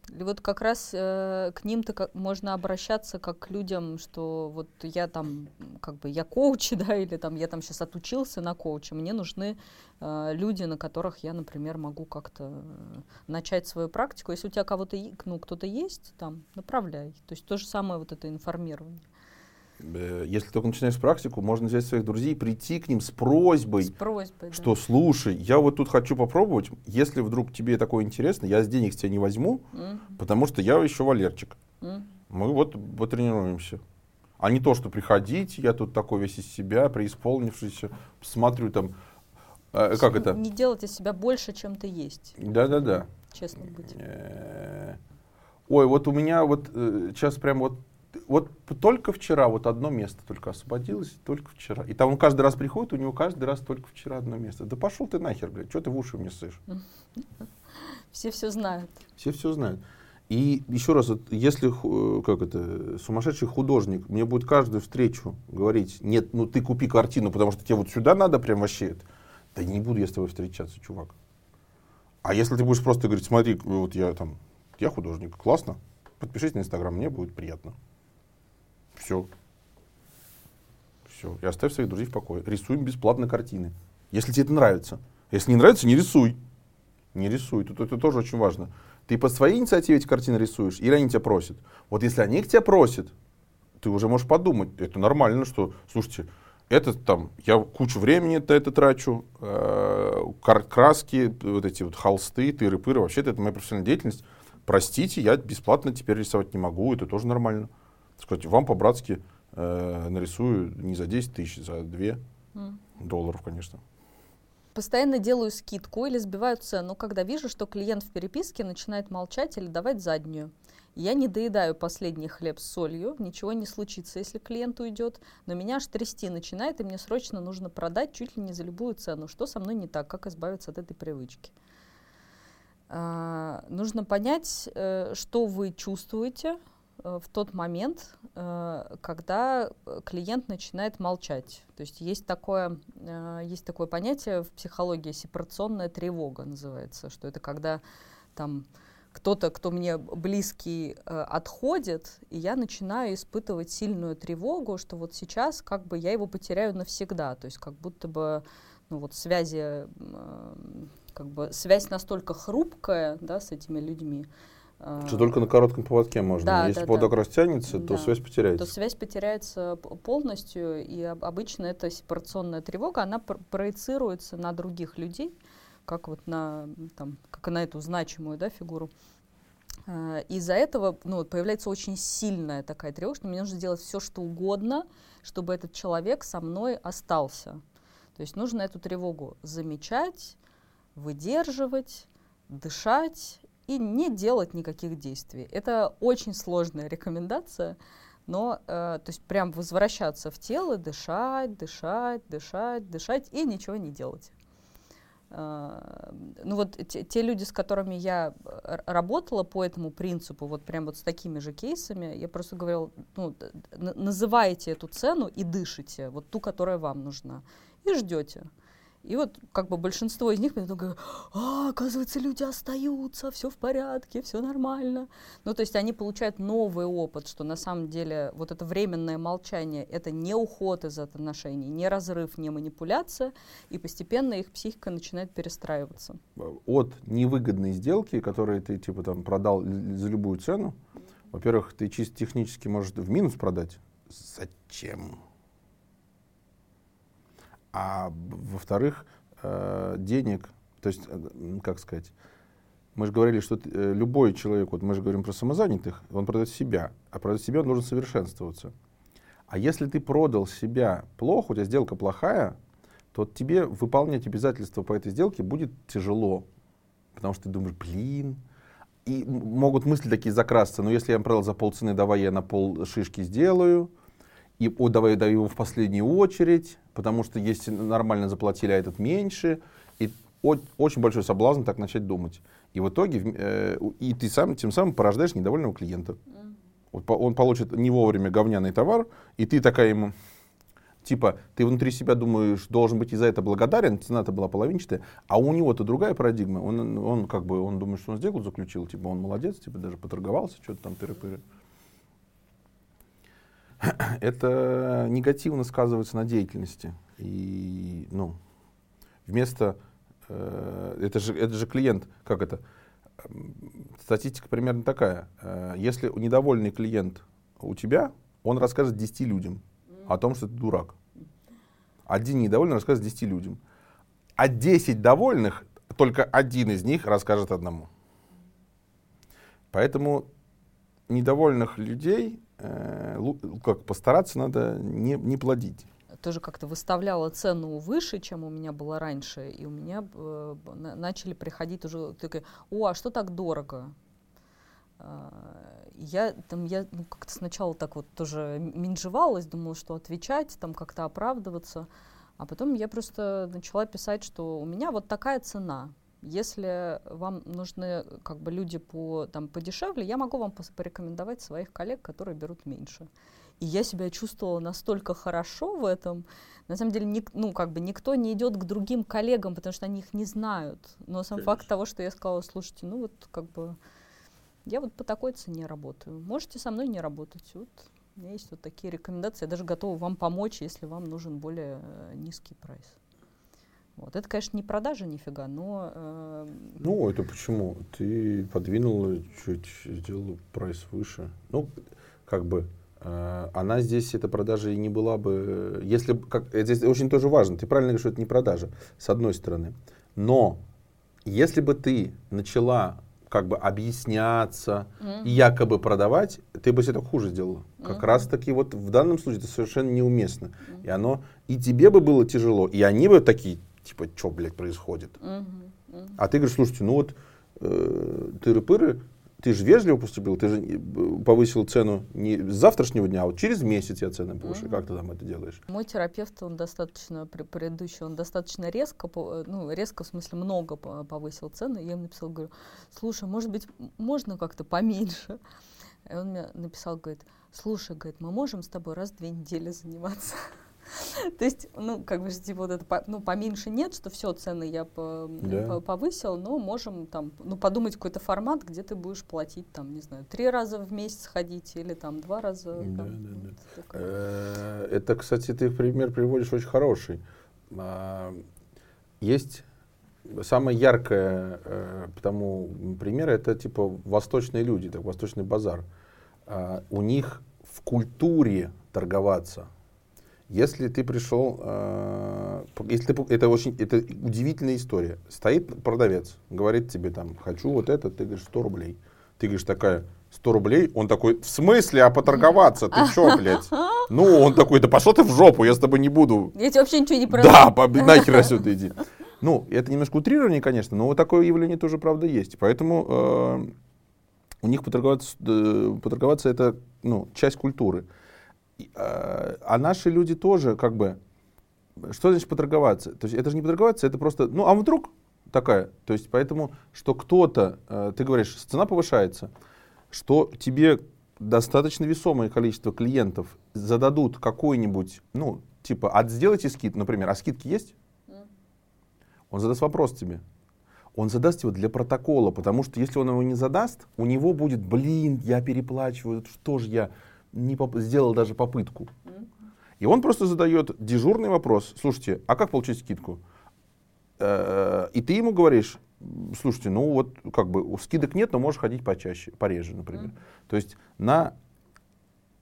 Вот как раз э, к ним-то как, можно обращаться как к людям, что вот я там, как бы, я коуч, да, или там я там сейчас отучился на коуче, мне нужны э, люди, на которых я, например, могу как-то э, начать свою практику. Если у тебя кого-то, ну, кто-то есть, там, направляй. То есть то же самое вот это информирование. Э, если только начинаешь практику, можно взять своих друзей, прийти к ним с просьбой, с просьбой что да. слушай, я вот тут хочу попробовать, если вдруг тебе такое интересно, я с денег тебя не возьму, mm. потому что я еще Валерчик. Mm. Мы вот потренируемся. А не то, что приходить, я тут такой весь из себя, преисполнившийся, смотрю там, э, как это? Не делать из себя больше, чем ты есть. Да-да-да. Честно быть. Э, ой, вот у меня вот сейчас прям вот вот только вчера вот одно место только освободилось, только вчера. И там он каждый раз приходит, у него каждый раз только вчера одно место. Да пошел ты нахер, блядь, что ты в уши мне ссышь? Все все знают. Все все знают. И еще раз, если как это, сумасшедший художник мне будет каждую встречу говорить, нет, ну ты купи картину, потому что тебе вот сюда надо прям вообще это. Да не буду я с тобой встречаться, чувак. А если ты будешь просто говорить, смотри, вот я там, я художник, классно, подпишись на Инстаграм, мне будет приятно. Все. Все. И оставь своих друзей в покое. Рисуем бесплатно картины. Если тебе это нравится. Если не нравится, не рисуй. Не рисуй. Тут это тоже очень важно. Ты по своей инициативе эти картины рисуешь, или они тебя просят. Вот если они к тебя просят, ты уже можешь подумать, это нормально, что, слушайте, это там, я кучу времени это, это трачу, э, краски, вот эти вот холсты, тыры-пыры, вообще это моя профессиональная деятельность. Простите, я бесплатно теперь рисовать не могу, это тоже нормально сказать, вам по-братски э, нарисую не за 10 тысяч, за 2 mm. долларов, конечно. Постоянно делаю скидку или сбиваю цену, когда вижу, что клиент в переписке начинает молчать или давать заднюю. Я не доедаю последний хлеб с солью, ничего не случится, если клиент уйдет, но меня аж трясти начинает, и мне срочно нужно продать чуть ли не за любую цену. Что со мной не так? Как избавиться от этой привычки? А, нужно понять, э, что вы чувствуете, в тот момент, э, когда клиент начинает молчать. То есть есть такое, э, есть такое понятие в психологии сепарационная тревога называется, что это когда там кто-то, кто мне близкий, отходит, и я начинаю испытывать сильную тревогу, что вот сейчас как бы я его потеряю навсегда, то есть как будто бы ну вот связи, как бы связь настолько хрупкая, да, с этими людьми, что только на коротком поводке можно. Да, Если да, поводок да. растянется, то да. связь потеряется. То связь потеряется полностью, и обычно эта сепарационная тревога, она проецируется на других людей, как вот на, там, как на эту значимую да, фигуру. А, из-за этого ну, появляется очень сильная такая тревога, что мне нужно сделать все, что угодно, чтобы этот человек со мной остался. То есть нужно эту тревогу замечать, выдерживать, дышать и не делать никаких действий. Это очень сложная рекомендация, но э, то есть прям возвращаться в тело, дышать, дышать, дышать, дышать и ничего не делать. Uh, ну вот те, те люди, с которыми я работала по этому принципу, вот прям вот с такими же кейсами, я просто говорила, ну, называйте эту цену и дышите, вот ту, которая вам нужна, и ждете. И вот как бы большинство из них мне говорят, а, оказывается, люди остаются, все в порядке, все нормально. Ну, то есть они получают новый опыт, что на самом деле вот это временное молчание, это не уход из отношений, не разрыв, не манипуляция, и постепенно их психика начинает перестраиваться. От невыгодной сделки, которую ты типа там продал за любую цену, во-первых, ты чисто технически можешь в минус продать. Зачем? А во-вторых, э, денег, то есть, э, как сказать, мы же говорили, что э, любой человек, вот мы же говорим про самозанятых, он продает себя, а продать себя он должен совершенствоваться. А если ты продал себя плохо, у тебя сделка плохая, то тебе выполнять обязательства по этой сделке будет тяжело. Потому что ты думаешь, блин, и могут мысли такие закрасться, но если я продал за полцены, давай я на пол шишки сделаю, и о, давай даю его в последнюю очередь, потому что если нормально заплатили, а этот меньше. И о, очень большой соблазн так начать думать. И в итоге э, и ты сам тем самым порождаешь недовольного клиента. он получит не вовремя говняный товар, и ты такая ему, типа, ты внутри себя думаешь, должен быть и за это благодарен, цена-то была половинчатая, а у него-то другая парадигма, он, он как бы, он думает, что он сделку заключил, типа, он молодец, типа, даже поторговался, что-то там тыры-пыры. Это негативно сказывается на деятельности. И, ну, вместо, э, это, же, это же клиент, как это, статистика примерно такая. Э, если недовольный клиент у тебя, он расскажет 10 людям о том, что ты дурак. Один недовольный расскажет 10 людям. А 10 довольных, только один из них расскажет одному. Поэтому недовольных людей э, как постараться надо не, не плодить тоже как-то выставляла цену выше, чем у меня было раньше, и у меня э, начали приходить уже такие, о, а что так дорого? Э, я там я ну, как-то сначала так вот тоже минжевалась, думала, что отвечать, там как-то оправдываться, а потом я просто начала писать, что у меня вот такая цена. Если вам нужны как бы люди по там подешевле, я могу вам порекомендовать своих коллег, которые берут меньше. И я себя чувствовала настолько хорошо в этом. На самом деле, ник, ну, как бы никто не идет к другим коллегам, потому что они их не знают. Но сам Конечно. факт того, что я сказала, слушайте, ну вот как бы я вот по такой цене работаю. Можете со мной не работать. Вот у меня есть вот такие рекомендации. Я даже готова вам помочь, если вам нужен более э, низкий прайс. Вот. Это, конечно, не продажа нифига, но... Э, ну, это почему? Ты подвинула чуть, сделала прайс выше. Ну, как бы Э, она здесь, эта продажа, и не была бы... Если, как, здесь очень тоже важно, ты правильно говоришь, что это не продажа, с одной стороны. Но если бы ты начала как бы объясняться mm. и якобы продавать, ты бы себе только хуже сделала. Как раз таки вот в данном случае это совершенно неуместно. Mm. И оно, и тебе бы было тяжело, и они бы такие, типа, что, блядь, происходит? Mm-hmm. Mm-hmm. А ты говоришь, слушайте, ну вот э, тыры-пыры, ты же вежливо поступил, ты же э, повысил цену не с завтрашнего дня, а вот через месяц я цены повышу. Mm-hmm. Как ты там это делаешь? Мой терапевт, он достаточно, предыдущий, он достаточно резко, э, ну, резко, в смысле, много повысил цены. Я ему написала, говорю, слушай, может быть, можно как-то поменьше? И он мне написал, говорит, слушай, говорит, мы можем с тобой раз в две недели заниматься. То есть, ну, как бы, типа, вот это, ну, поменьше нет, что все, цены я по, да. повысил, но можем там, ну, подумать какой-то формат, где ты будешь платить, там, не знаю, три раза в месяц ходить или там два раза. Да, там, да, да. Э, это, кстати, ты пример приводишь очень хороший. А, есть самое яркое э, тому пример, это, типа, восточные люди, так, восточный базар. А, у них в культуре торговаться – если ты пришел, э, если ты, это очень, это удивительная история. Стоит продавец, говорит тебе там, хочу вот это, ты говоришь 100 рублей. Ты говоришь такая, 100 рублей, он такой, в смысле, а поторговаться, ты чё, блядь? Ну, он такой, да пошел ты в жопу, я с тобой не буду. Я тебе вообще ничего не продаю. Да, по, нахер отсюда иди. Ну, это немножко утрирование, конечно, но вот такое явление тоже, правда, есть. Поэтому э, у них поторговаться, э, поторговаться это, ну, часть культуры. А, а наши люди тоже как бы, что значит поторговаться? То есть это же не поторговаться, это просто, ну а вдруг такая, то есть поэтому, что кто-то, э, ты говоришь, цена повышается, что тебе достаточно весомое количество клиентов зададут какой-нибудь, ну, типа, а сделайте скид, например, а скидки есть? Он задаст вопрос тебе. Он задаст его для протокола, потому что если он его не задаст, у него будет, блин, я переплачиваю, что же я, не поп- сделал даже попытку. И он просто задает дежурный вопрос. Слушайте, а как получить скидку? Э, и ты ему говоришь, слушайте, ну вот как бы скидок нет, но можешь ходить почаще, пореже, например. То есть на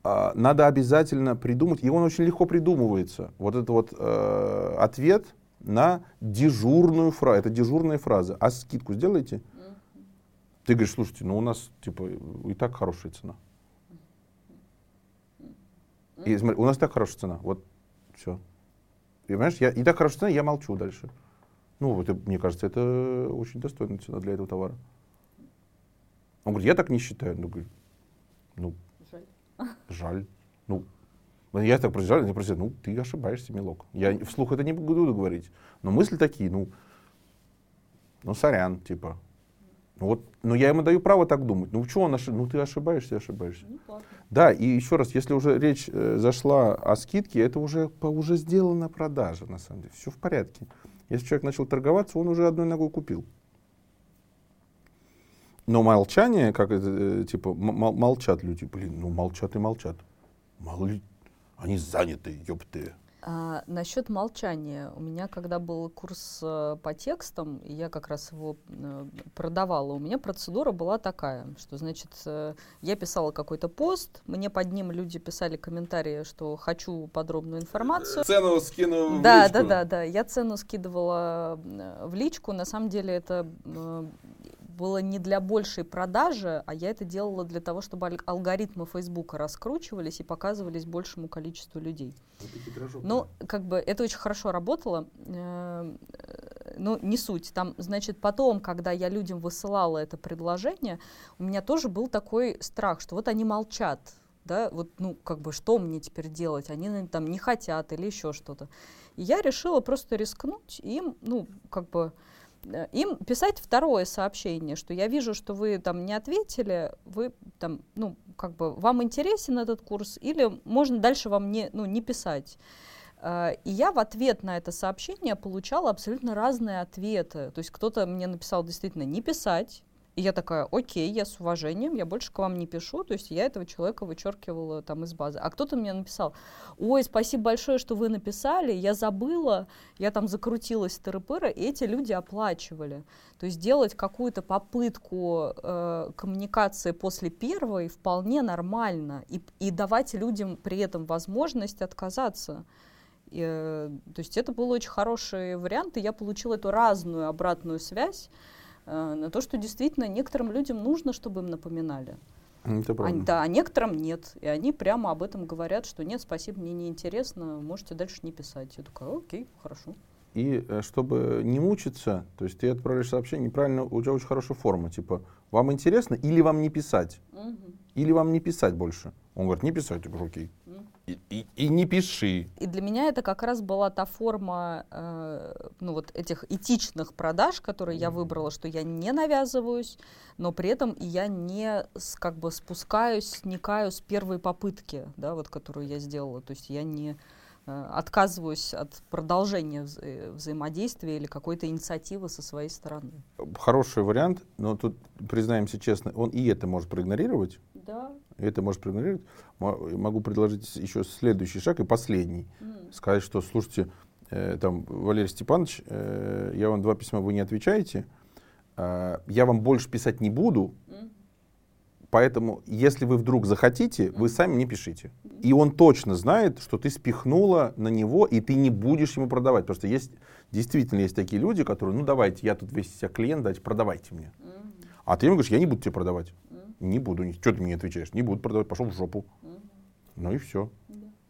а, надо обязательно придумать, и он очень легко придумывается. Вот это вот э, ответ на дежурную фразу. Это дежурная фраза. А скидку сделайте? Ты говоришь, слушайте, ну у нас типа и так хорошая цена. И смотри, у нас так хорошая цена. Вот все. И понимаешь, я, и так хорошая цена, я молчу дальше. Ну, вот, мне кажется, это очень достойная цена для этого товара. Он говорит, я так не считаю. Ну, говорю, ну жаль. жаль. Ну, я так просто я просто, ну, ты ошибаешься, милок. Я вслух это не буду говорить. Но мысли такие, ну, ну, сорян, типа. Вот, но я ему даю право так думать. Ну, что он ошиб... Ну, ты ошибаешься, ошибаешься. Ну, да, и еще раз, если уже речь э, зашла о скидке, это уже, по, уже сделана продажа, на самом деле. Все в порядке. Если человек начал торговаться, он уже одной ногой купил. Но молчание, как это, э, типа, молчат люди. Блин, ну молчат и молчат. Мало ли, они заняты, ёпты. А, насчет молчания. У меня, когда был курс э, по текстам, и я как раз его э, продавала, у меня процедура была такая, что, значит, э, я писала какой-то пост, мне под ним люди писали комментарии, что хочу подробную информацию. Цену скину в да, личку. Да, да, да, да. Я цену скидывала в личку. На самом деле это было не для большей продажи, а я это делала для того, чтобы алгоритмы Фейсбука раскручивались и показывались большему количеству людей. Ну, как бы это очень хорошо работало, э, но не суть. Там, значит, потом, когда я людям высылала это предложение, у меня тоже был такой страх, что вот они молчат, да, вот, ну, как бы, что мне теперь делать? Они там не хотят или еще что-то. И я решила просто рискнуть им, ну, как бы, им писать второе сообщение, что я вижу, что вы там не ответили, вы там, ну, как бы, вам интересен этот курс, или можно дальше вам не, ну, не писать. Э, и я в ответ на это сообщение получала абсолютно разные ответы. То есть кто-то мне написал действительно не писать, и я такая, окей, я с уважением, я больше к вам не пишу, то есть я этого человека вычеркивала там из базы. А кто-то мне написал, ой, спасибо большое, что вы написали, я забыла, я там закрутилась тыры и эти люди оплачивали. То есть делать какую-то попытку э, коммуникации после первой вполне нормально, и, и давать людям при этом возможность отказаться. И, э, то есть это был очень хороший вариант, и я получила эту разную обратную связь, на то, что действительно некоторым людям нужно, чтобы им напоминали. Это правда. А, да, а некоторым нет. И они прямо об этом говорят, что нет, спасибо, мне не интересно, можете дальше не писать. Я такая, окей, хорошо. И э, чтобы не мучиться, то есть ты отправляешь сообщение, неправильно, у тебя очень хорошая форма, типа, вам интересно или вам не писать? Угу. Или вам не писать больше? Он говорит, не писать, я говорю, окей. Угу. И, и, и не пиши. И для меня это как раз была та форма э, ну, вот этих этичных продаж, которые я выбрала, что я не навязываюсь, но при этом я не с, как бы спускаюсь, сникаю с первой попытки, да, вот, которую я сделала. То есть я не отказываюсь от продолжения вза э, взаимодействия или какой-то инициативы со своей стороны. Хороший вариант, но тут, признаемся честно, он и это может проигнорировать. Да это может проигнорировать, могу предложить еще следующий шаг и последний. Mm. Сказать, что, слушайте, э, там, Валерий Степанович, э, я вам два письма, вы не отвечаете, э, я вам больше писать не буду, mm. Поэтому, если вы вдруг захотите, вы сами не пишите. И он точно знает, что ты спихнула на него, и ты не будешь ему продавать. Потому что есть, действительно есть такие люди, которые, ну давайте, я тут весь себя клиент, давайте, продавайте мне. А ты ему говоришь, я не буду тебе продавать. Не буду. Что ты мне отвечаешь? Не буду продавать, пошел в жопу. Ну и все.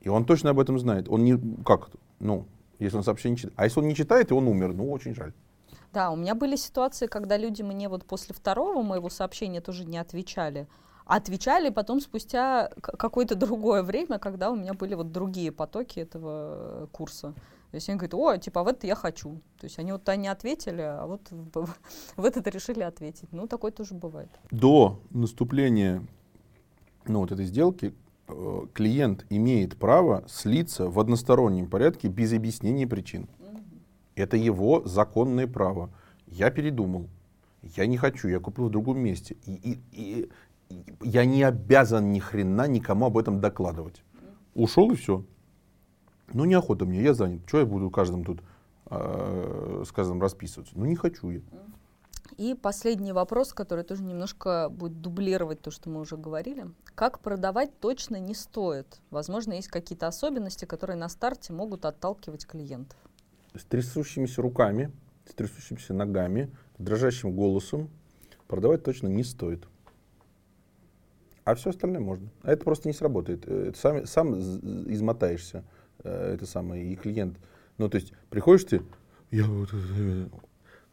И он точно об этом знает. Он не, как, ну, если он сообщение читает. А если он не читает, и он умер, ну, очень жаль. Да, у меня были ситуации, когда люди мне вот после второго моего сообщения тоже не отвечали. Отвечали потом спустя какое-то другое время, когда у меня были вот другие потоки этого курса. То есть они говорят, о, типа, а в это я хочу. То есть они вот не ответили, а вот в, в этот решили ответить. Ну, такое тоже бывает. До наступления ну, вот этой сделки э, клиент имеет право слиться в одностороннем порядке без объяснения причин. Это его законное право. Я передумал. Я не хочу, я куплю в другом месте. И, и, и, я не обязан ни хрена никому об этом докладывать. Ушел и все. Ну, неохота мне, я занят. Что я буду каждым тут, э, с каждым расписываться? Ну, не хочу я. И последний вопрос, который тоже немножко будет дублировать то, что мы уже говорили. Как продавать точно не стоит? Возможно, есть какие-то особенности, которые на старте могут отталкивать клиентов. С трясущимися руками, с трясущимися ногами, дрожащим голосом продавать точно не стоит. А все остальное можно. А это просто не сработает. Э, это сам, сам измотаешься. Э, это самое, и клиент. Ну, то есть, приходишь ты, я вот,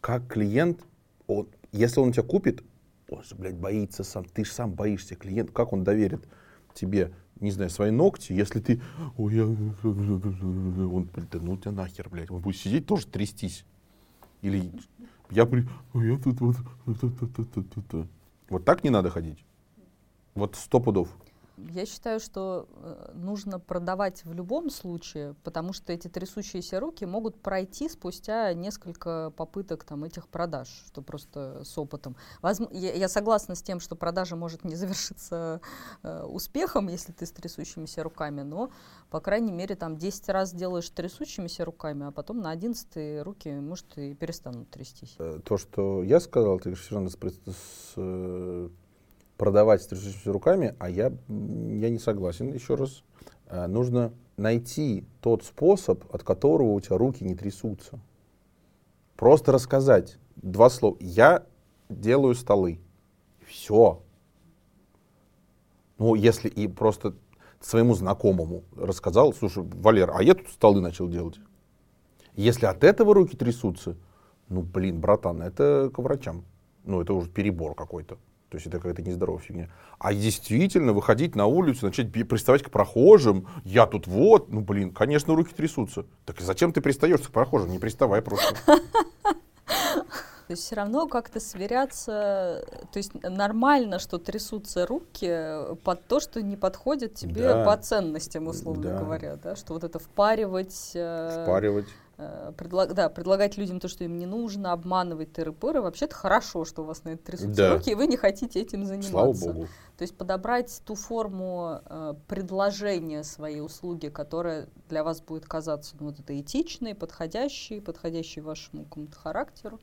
как клиент, он, если он тебя купит, он же, блядь, боится сам, ты же сам боишься, клиент, как он доверит тебе, не знаю, свои ногти, если ты, ой, я, он, да ну тебя нахер, блядь, он будет сидеть тоже трястись. Или, Я, при... я тут вот... Вот так не надо ходить. Вот сто пудов. Я считаю, что э, нужно продавать в любом случае, потому что эти трясущиеся руки могут пройти спустя несколько попыток там, этих продаж, что просто с опытом. Возм... Я, я согласна с тем, что продажа может не завершиться э, успехом, если ты с трясущимися руками, но, по крайней мере, там 10 раз делаешь трясущимися руками, а потом на 11 руки, может, и перестанут трястись. Э, то, что я сказал, ты равно с, с э, продавать трясущимися руками, а я, я не согласен, еще раз. А, нужно найти тот способ, от которого у тебя руки не трясутся. Просто рассказать два слова. Я делаю столы. Все. Ну, если и просто своему знакомому рассказал, слушай, Валер, а я тут столы начал делать. Если от этого руки трясутся, ну, блин, братан, это к врачам. Ну, это уже перебор какой-то. То есть это какая-то нездоровая фигня. А действительно выходить на улицу, начать приставать к прохожим, я тут вот, ну блин, конечно, руки трясутся. Так зачем ты пристаешь к прохожим? Не приставай просто. То есть все равно как-то сверяться, то есть нормально, что трясутся руки под то, что не подходит тебе да. по ценностям, условно да. говоря, да, что вот это впаривать. Э, впаривать. Э, предлаг, да, предлагать людям то, что им не нужно, обманывать тыры-пыры, вообще-то хорошо, что у вас на это трясутся да. руки, и вы не хотите этим заниматься. Слава Богу. То есть подобрать ту форму э, предложения своей услуги, которая для вас будет казаться ну, вот это этичной, подходящей, подходящей вашему какому-то характеру.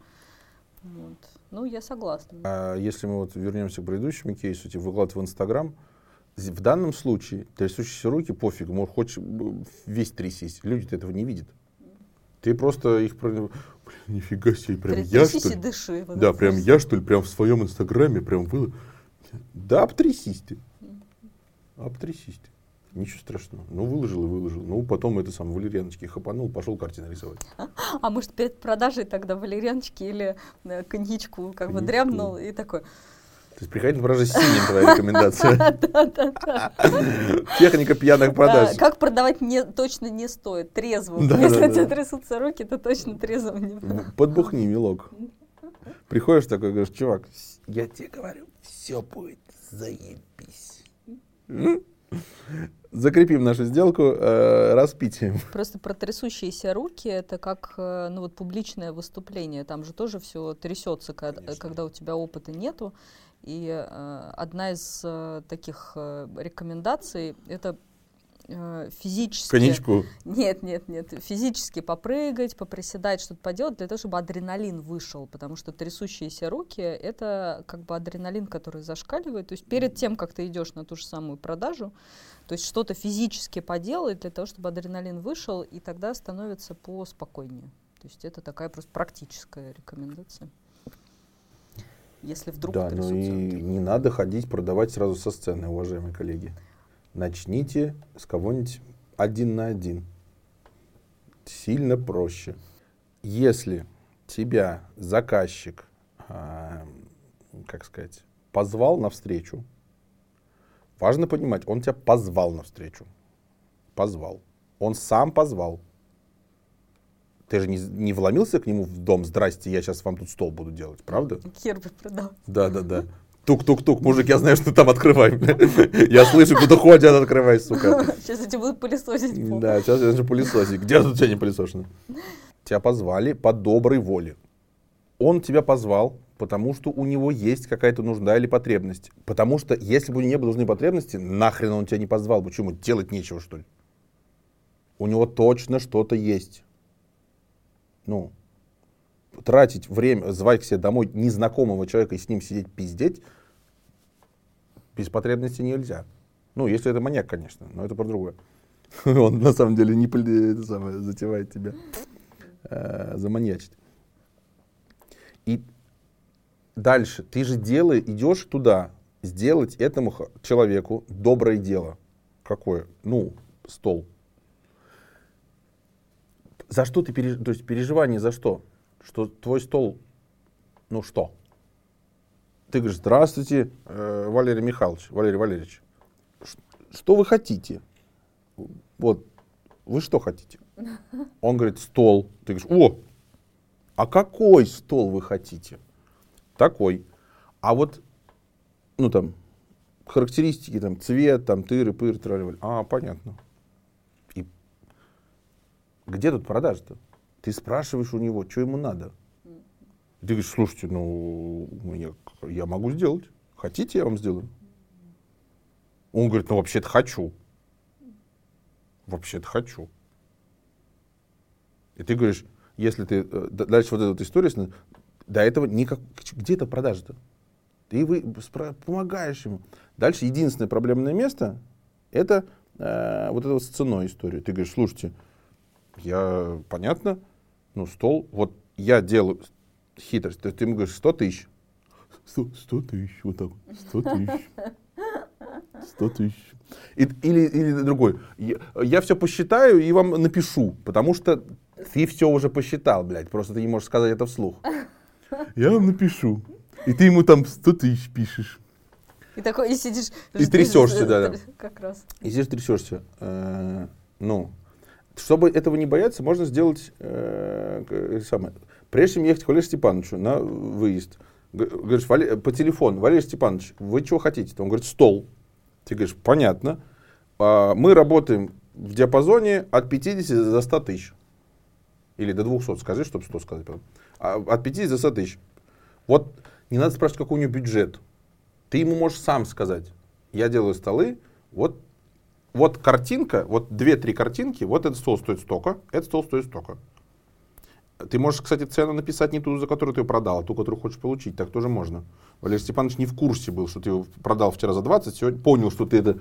Вот. Ну, я согласна. А если мы вот вернемся к предыдущему кейсу, типа выклад в Инстаграм, в данном случае трясущиеся руки, пофиг, может, хочешь весь трясись, люди этого не видят. Ты просто их... Блин, нифига себе, прям я что ли? дыши. Да, прям я что ли, прям в своем инстаграме прям вы... Да, обтрясись ты. Обтрясись ты. Ничего страшного. Ну, выложил и выложил. Ну, потом это сам валерьяночки хапанул, пошел картины рисовать. А может, перед продажей тогда валерьяночки или э, коньячку как бы дрябнул и такой... То есть приходить на продажи синим твоя рекомендация. Да, да, да. Техника пьяных продаж. Как продавать не, точно не стоит, трезвым. Если у тебя трясутся руки, то точно трезвым не Подбухни, милок. Приходишь такой, говоришь, чувак, я тебе говорю, все будет заебись. Закрепим нашу сделку э, распитием. Просто про трясущиеся руки это как э, ну, вот публичное выступление. Там же тоже все трясется, когда, когда у тебя опыта нету. И э, одна из э, таких э, рекомендаций это э, физически... Конечку. Нет, нет, нет. Физически попрыгать, поприседать, что-то поделать, для того, чтобы адреналин вышел. Потому что трясущиеся руки — это как бы адреналин, который зашкаливает. То есть перед тем, как ты идешь на ту же самую продажу, то есть что-то физически поделать для того, чтобы адреналин вышел, и тогда становится поспокойнее. То есть это такая просто практическая рекомендация если вдруг Да, ну и не надо ходить продавать сразу со сцены, уважаемые коллеги. Начните с кого-нибудь один на один. Сильно проще. Если тебя заказчик, э, как сказать, позвал на встречу, важно понимать, он тебя позвал на встречу. Позвал. Он сам позвал. Ты же не, не вломился к нему в дом, здрасте, я сейчас вам тут стол буду делать, правда? Хер бы продал. Да, да, да. Тук-тук-тук, мужик, я знаю, что ты там открывай. Я слышу, куда ходят, открывай, сука. Сейчас я тебя буду пылесосить. Да, сейчас я начну пылесосить. Где тут тебя не пылесошено? Тебя позвали по доброй воле. Он тебя позвал, потому что у него есть какая-то нужда или потребность. Потому что если бы у него не было нужны потребности, нахрен он тебя не позвал. Почему? Делать нечего, что ли? У него точно что-то есть ну, тратить время, звать к себе домой незнакомого человека и с ним сидеть пиздеть, без потребности нельзя. Ну, если это маньяк, конечно, но это про другое. Он на самом деле не это самое, затевает тебя э, заманьячить. И дальше, ты же делаешь, идешь туда, сделать этому человеку доброе дело. Какое? Ну, стол. За что ты переживаешь? То есть переживание за что? Что твой стол, ну что? Ты говоришь, здравствуйте, э, Валерий Михайлович, Валерий Валерьевич. Что вы хотите? Вот, вы что хотите? Он говорит, стол. Ты говоришь, о, А какой стол вы хотите? Такой. А вот, ну там, характеристики, там, цвет, там, тыры, пыр, тролливали. А, понятно. Где тут продажа-то? Ты спрашиваешь у него, что ему надо. Ты говоришь, слушайте, ну, я, я могу сделать. Хотите, я вам сделаю? Он говорит, ну, вообще-то хочу. Вообще-то хочу. И ты говоришь, если ты... э, Дальше вот эта вот история, до этого никак... Где это продажа-то? Ты вы, спра- помогаешь ему. Дальше единственное проблемное место — это э, вот эта вот с ценой история. Ты говоришь, слушайте, я, понятно, ну, стол, вот я делаю хитрость. Ты, ты ему говоришь, 100 тысяч. 100, 100 тысяч, вот так, 100 тысяч. 100 тысяч. И- или, или другой. Я, я все посчитаю и вам напишу, потому что ты все уже посчитал, блядь. Просто ты не можешь сказать это вслух. Я вам напишу. И ты ему там 100 тысяч пишешь. И такой, и сидишь... И трясешься, да, да. Как раз. И здесь трясешься. Э, ну, чтобы этого не бояться, можно сделать э, к- самое. Прежде чем ехать к Валерию Степановичу на выезд, говоришь, «Вале- по телефону, Валерий Степанович, вы чего хотите? Он говорит, стол. Ты говоришь, понятно. А, мы работаем в диапазоне от 50 до 100 тысяч. Или до 200, скажи, чтобы 100 сказать. А, от 50 до 100 тысяч. Вот не надо спрашивать, какой у него бюджет. Ты ему можешь сам сказать, я делаю столы, вот, вот картинка, вот две-три картинки, вот этот стол стоит столько, этот стол стоит столько. Ты можешь, кстати, цену написать не ту, за которую ты ее продал, а ту, которую хочешь получить. Так тоже можно. Валерий Степанович не в курсе был, что ты его продал вчера за 20, сегодня понял, что ты это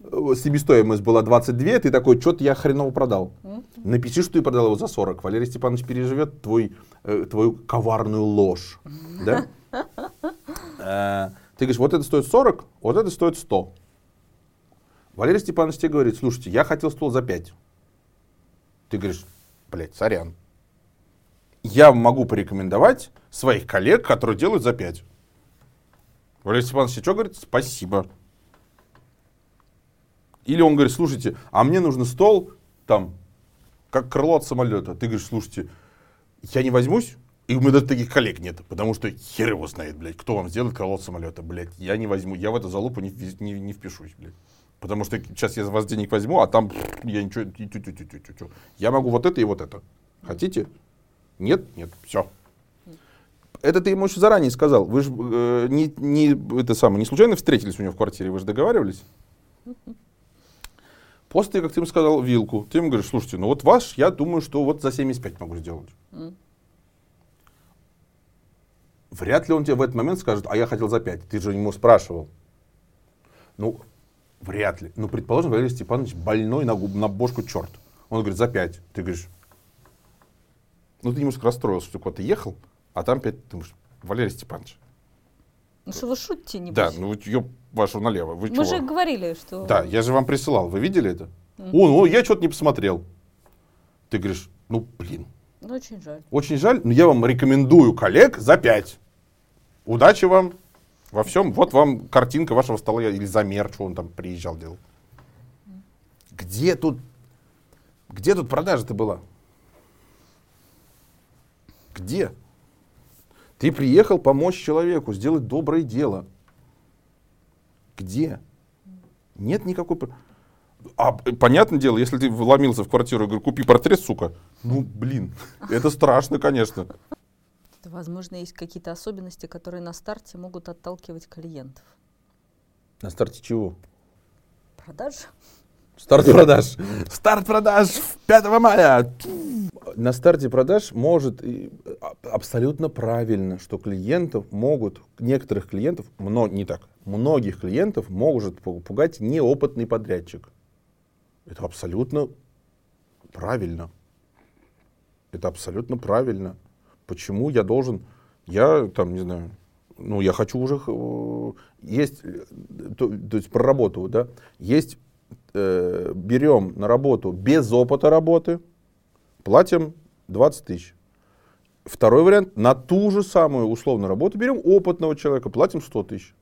э, себестоимость была 22, ты такой, что-то я хреново продал. Напиши, что ты продал его за 40. Валерий Степанович переживет твой, э, твою коварную ложь. Да? Э, Ты говоришь, вот это стоит 40, вот это стоит 100. Валерий Степанович тебе говорит, слушайте, я хотел стол за 5. Ты говоришь, блядь, сорян. Я могу порекомендовать своих коллег, которые делают за 5. Валерий Степанович что говорит? Спасибо. Или он говорит, слушайте, а мне нужен стол, там, как крыло от самолета. Ты говоришь, слушайте, я не возьмусь, и у меня даже таких коллег нет, потому что хер его знает, блядь, кто вам сделает крыло от самолета, блядь, я не возьму, я в эту залупу не, не, не впишусь, блядь. Потому что сейчас я за вас денег возьму, а там я ничего, я могу вот это и вот это. Хотите? Нет? Нет, все. Это ты ему еще заранее сказал. Вы же э, не, не, это самое, не случайно встретились у него в квартире, вы же договаривались? После того, как ты ему сказал вилку, ты ему говоришь, слушайте, ну вот ваш, я думаю, что вот за 75 могу сделать. Вряд ли он тебе в этот момент скажет, а я хотел за 5. Ты же ему спрашивал. Ну, вряд ли. Ну, предположим, Валерий Степанович больной на, губ- на бошку черт. Он говорит, за 5. Ты говоришь, ну, ты немножко расстроился, что куда-то ехал, а там 5, ты думаешь, Валерий Степанович, Ну что вы шутите, не да, ну, ёб вашу налево, вы Мы чего? же говорили, что... Да, я же вам присылал. Вы видели это? О, ну я что-то не посмотрел. Ты говоришь, ну блин, Ну, очень жаль. очень жаль, но я вам рекомендую коллег за 5. Удачи вам во всем. Вот вам картинка вашего стола или замер, что он там приезжал делал. Где тут, где тут продажа-то была? Где? Ты приехал помочь человеку, сделать доброе дело. Где? Нет никакой... А, п- понятное дело, если ты вломился в квартиру и говорю, купи портрет, сука, ну, блин, это страшно, конечно. Возможно, есть какие-то особенности, которые на старте могут отталкивать клиентов. На старте чего? Продаж? Старт продаж. Старт продаж 5 мая. На старте продаж может а, абсолютно правильно, что клиентов могут, некоторых клиентов, мно, не так, многих клиентов может пу- пугать неопытный подрядчик. Это абсолютно правильно. Это абсолютно правильно. Почему я должен, я там, не знаю, ну, я хочу уже, э, есть, то, то есть про работу, да, есть, э, берем на работу без опыта работы, платим 20 тысяч. Второй вариант, на ту же самую условную работу берем опытного человека, платим 100 тысяч.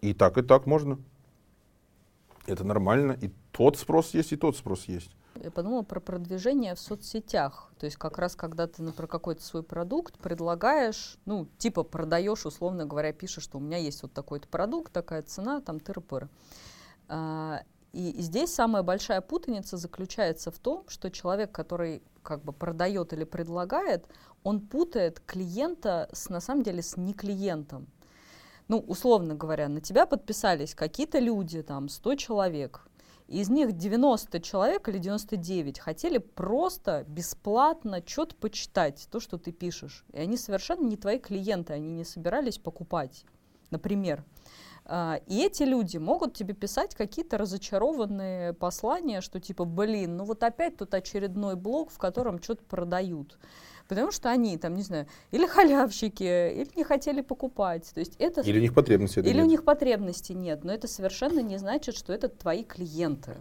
И так, и так можно. Это нормально. И тот спрос есть, и тот спрос есть. Я подумала про продвижение в соцсетях. То есть как раз когда ты про какой-то свой продукт предлагаешь, ну, типа продаешь, условно говоря, пишешь, что у меня есть вот такой-то продукт, такая цена, там тыры-пыры. А, и здесь самая большая путаница заключается в том, что человек, который как бы продает или предлагает, он путает клиента с, на самом деле, с не клиентом. Ну, условно говоря, на тебя подписались какие-то люди, там, 100 человек, из них 90 человек или 99 хотели просто бесплатно что-то почитать, то, что ты пишешь. И они совершенно не твои клиенты, они не собирались покупать, например. А, и эти люди могут тебе писать какие-то разочарованные послания, что типа, блин, ну вот опять тут очередной блог, в котором что-то продают потому что они там, не знаю, или халявщики, или не хотели покупать. То есть это, или у них потребности Или нет. у них потребности нет, но это совершенно не значит, что это твои клиенты.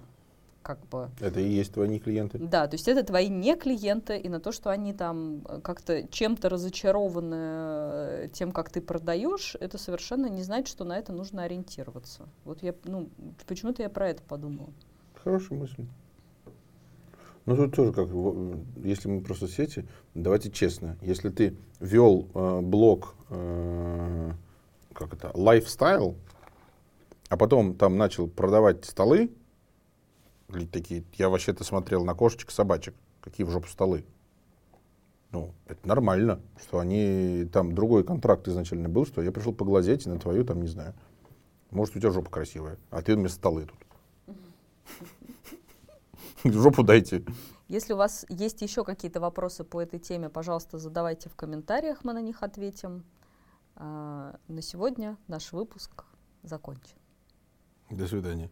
Как бы. Это и есть твои не клиенты. Да, то есть это твои не клиенты, и на то, что они там как-то чем-то разочарованы э, тем, как ты продаешь, это совершенно не значит, что на это нужно ориентироваться. Вот я, ну, почему-то я про это подумала. Хорошая мысль. Ну, тут тоже как, если мы просто сети, давайте честно, если ты вел э, блог, э, как это, лайфстайл, а потом там начал продавать столы, такие, я вообще-то смотрел на кошечек, собачек, какие в жопу столы. Ну, это нормально, что они, там другой контракт изначально был, что я пришел поглазеть на твою, там, не знаю, может, у тебя жопа красивая, а ты вместо столы тут. Жопу дайте. Если у вас есть еще какие-то вопросы по этой теме, пожалуйста, задавайте в комментариях, мы на них ответим. А, на сегодня наш выпуск закончен. До свидания.